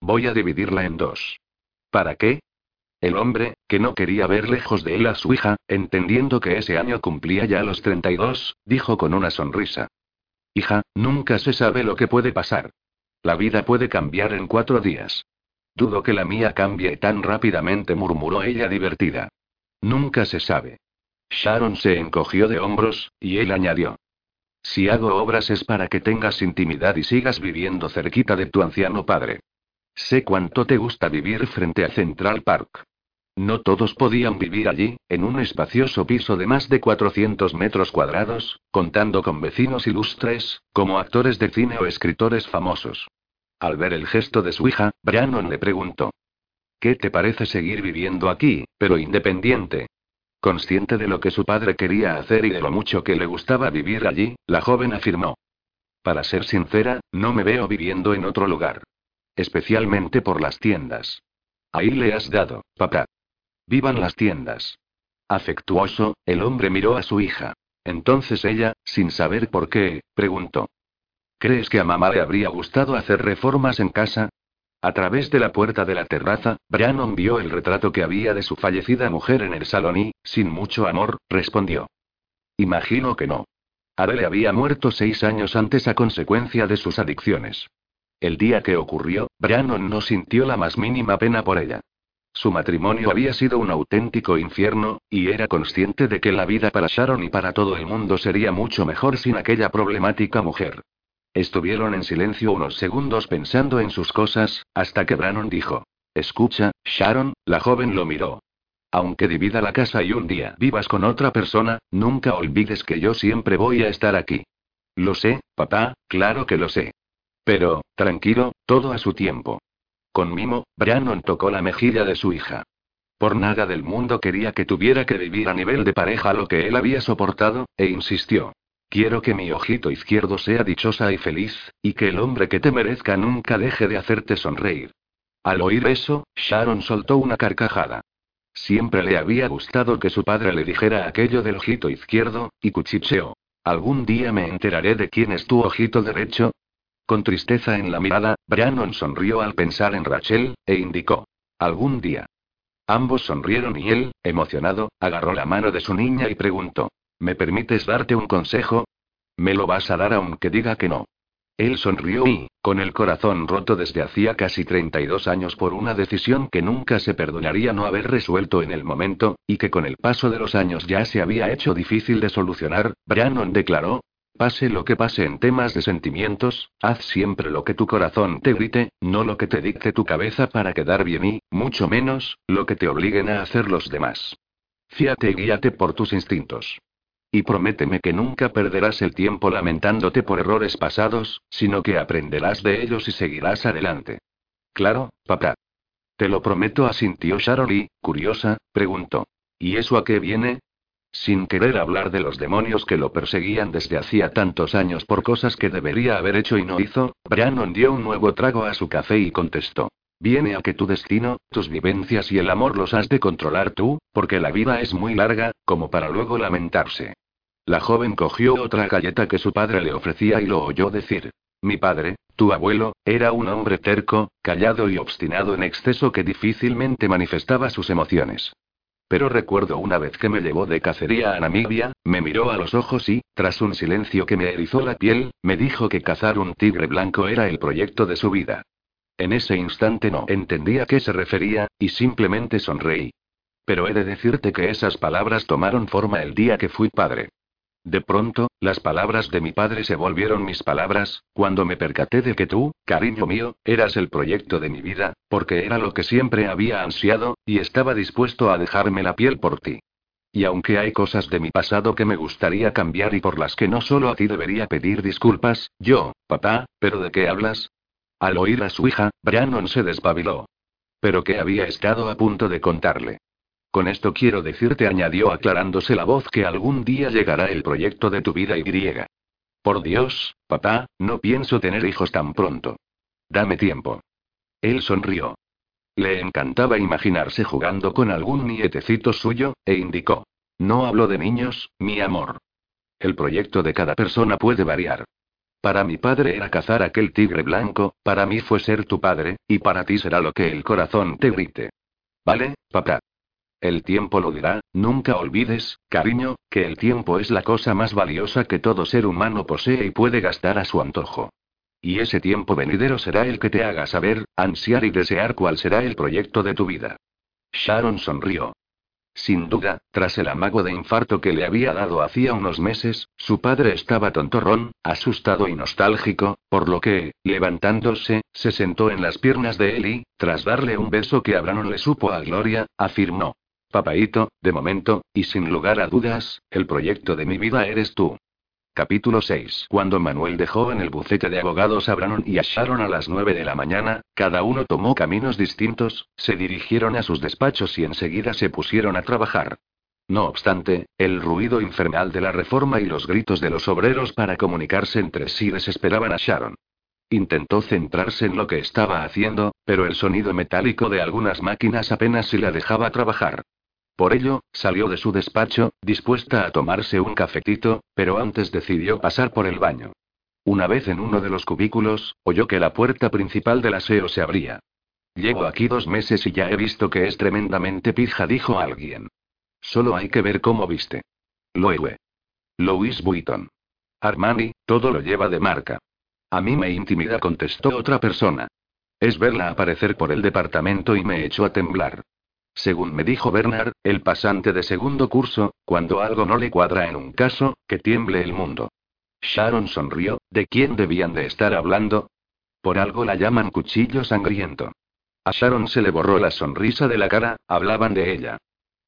Voy a dividirla en dos. ¿Para qué? El hombre, que no quería ver lejos de él a su hija, entendiendo que ese año cumplía ya los 32, dijo con una sonrisa. Hija, nunca se sabe lo que puede pasar. La vida puede cambiar en cuatro días. Dudo que la mía cambie tan rápidamente, murmuró ella divertida. Nunca se sabe. Sharon se encogió de hombros, y él añadió. Si hago obras es para que tengas intimidad y sigas viviendo cerquita de tu anciano padre. Sé cuánto te gusta vivir frente a Central Park. No todos podían vivir allí, en un espacioso piso de más de 400 metros cuadrados, contando con vecinos ilustres, como actores de cine o escritores famosos. Al ver el gesto de su hija, Brannon le preguntó. ¿qué te parece seguir viviendo aquí, pero independiente? Consciente de lo que su padre quería hacer y de lo mucho que le gustaba vivir allí, la joven afirmó. Para ser sincera, no me veo viviendo en otro lugar. Especialmente por las tiendas. Ahí le has dado, papá. Vivan las tiendas. Afectuoso, el hombre miró a su hija. Entonces ella, sin saber por qué, preguntó. ¿Crees que a mamá le habría gustado hacer reformas en casa? A través de la puerta de la terraza, Brannon vio el retrato que había de su fallecida mujer en el salón y, sin mucho amor, respondió. Imagino que no. Adele había muerto seis años antes a consecuencia de sus adicciones. El día que ocurrió, Brannon no sintió la más mínima pena por ella. Su matrimonio había sido un auténtico infierno, y era consciente de que la vida para Sharon y para todo el mundo sería mucho mejor sin aquella problemática mujer. Estuvieron en silencio unos segundos pensando en sus cosas, hasta que Brannon dijo. Escucha, Sharon, la joven lo miró. Aunque divida la casa y un día vivas con otra persona, nunca olvides que yo siempre voy a estar aquí. Lo sé, papá, claro que lo sé. Pero, tranquilo, todo a su tiempo. Con mimo, Brannon tocó la mejilla de su hija. Por nada del mundo quería que tuviera que vivir a nivel de pareja lo que él había soportado, e insistió. Quiero que mi ojito izquierdo sea dichosa y feliz, y que el hombre que te merezca nunca deje de hacerte sonreír. Al oír eso, Sharon soltó una carcajada. Siempre le había gustado que su padre le dijera aquello del ojito izquierdo, y cuchicheó. ¿Algún día me enteraré de quién es tu ojito derecho? Con tristeza en la mirada, Brannon sonrió al pensar en Rachel, e indicó. Algún día. Ambos sonrieron y él, emocionado, agarró la mano de su niña y preguntó. ¿Me permites darte un consejo? Me lo vas a dar aunque diga que no. Él sonrió y, con el corazón roto desde hacía casi 32 años por una decisión que nunca se perdonaría no haber resuelto en el momento, y que con el paso de los años ya se había hecho difícil de solucionar, Brannon declaró, Pase lo que pase en temas de sentimientos, haz siempre lo que tu corazón te grite, no lo que te dicte tu cabeza para quedar bien y, mucho menos, lo que te obliguen a hacer los demás. Fíate y guíate por tus instintos. Y prométeme que nunca perderás el tiempo lamentándote por errores pasados, sino que aprenderás de ellos y seguirás adelante. Claro, papá. Te lo prometo, asintió Sharon y, curiosa, preguntó. ¿Y eso a qué viene? Sin querer hablar de los demonios que lo perseguían desde hacía tantos años por cosas que debería haber hecho y no hizo, Brannon dio un nuevo trago a su café y contestó. Viene a que tu destino, tus vivencias y el amor los has de controlar tú, porque la vida es muy larga, como para luego lamentarse. La joven cogió otra galleta que su padre le ofrecía y lo oyó decir. Mi padre, tu abuelo, era un hombre terco, callado y obstinado en exceso que difícilmente manifestaba sus emociones. Pero recuerdo una vez que me llevó de cacería a Namibia, me miró a los ojos y, tras un silencio que me erizó la piel, me dijo que cazar un tigre blanco era el proyecto de su vida. En ese instante no entendía a qué se refería, y simplemente sonreí. Pero he de decirte que esas palabras tomaron forma el día que fui padre. De pronto, las palabras de mi padre se volvieron mis palabras, cuando me percaté de que tú, cariño mío, eras el proyecto de mi vida, porque era lo que siempre había ansiado, y estaba dispuesto a dejarme la piel por ti. Y aunque hay cosas de mi pasado que me gustaría cambiar y por las que no solo a ti debería pedir disculpas, yo, papá, ¿pero de qué hablas? Al oír a su hija, Brannon se despabiló. Pero que había estado a punto de contarle. Con esto quiero decirte, añadió aclarándose la voz, que algún día llegará el proyecto de tu vida y griega. Por Dios, papá, no pienso tener hijos tan pronto. Dame tiempo. Él sonrió. Le encantaba imaginarse jugando con algún nietecito suyo, e indicó. No hablo de niños, mi amor. El proyecto de cada persona puede variar. Para mi padre era cazar aquel tigre blanco, para mí fue ser tu padre, y para ti será lo que el corazón te grite. ¿Vale, papá? El tiempo lo dirá, nunca olvides, cariño, que el tiempo es la cosa más valiosa que todo ser humano posee y puede gastar a su antojo. Y ese tiempo venidero será el que te haga saber, ansiar y desear cuál será el proyecto de tu vida. Sharon sonrió. Sin duda, tras el amago de infarto que le había dado hacía unos meses, su padre estaba tontorrón, asustado y nostálgico, por lo que, levantándose, se sentó en las piernas de él y, tras darle un beso que Abraham le supo a Gloria, afirmó. Papaito, de momento, y sin lugar a dudas, el proyecto de mi vida eres tú. Capítulo 6. Cuando Manuel dejó en el bufete de abogados a Brannon y a Sharon a las 9 de la mañana, cada uno tomó caminos distintos, se dirigieron a sus despachos y enseguida se pusieron a trabajar. No obstante, el ruido infernal de la reforma y los gritos de los obreros para comunicarse entre sí desesperaban a Sharon. Intentó centrarse en lo que estaba haciendo, pero el sonido metálico de algunas máquinas apenas si la dejaba trabajar. Por ello, salió de su despacho, dispuesta a tomarse un cafetito, pero antes decidió pasar por el baño. Una vez en uno de los cubículos, oyó que la puerta principal del aseo se abría. Llevo aquí dos meses y ya he visto que es tremendamente pija, dijo alguien. Solo hay que ver cómo viste. Loewe. Louis Vuitton. Armani, todo lo lleva de marca. A mí me intimida, contestó otra persona. Es verla aparecer por el departamento y me echó a temblar. Según me dijo Bernard, el pasante de segundo curso, cuando algo no le cuadra en un caso, que tiemble el mundo. Sharon sonrió, ¿de quién debían de estar hablando? Por algo la llaman cuchillo sangriento. A Sharon se le borró la sonrisa de la cara, hablaban de ella.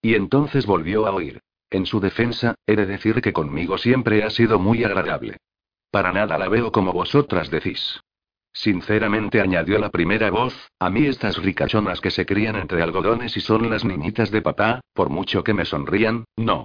Y entonces volvió a oír. En su defensa, he de decir que conmigo siempre ha sido muy agradable. Para nada la veo como vosotras decís. Sinceramente añadió la primera voz, a mí estas ricachonas que se crían entre algodones y son las niñitas de papá, por mucho que me sonrían, no.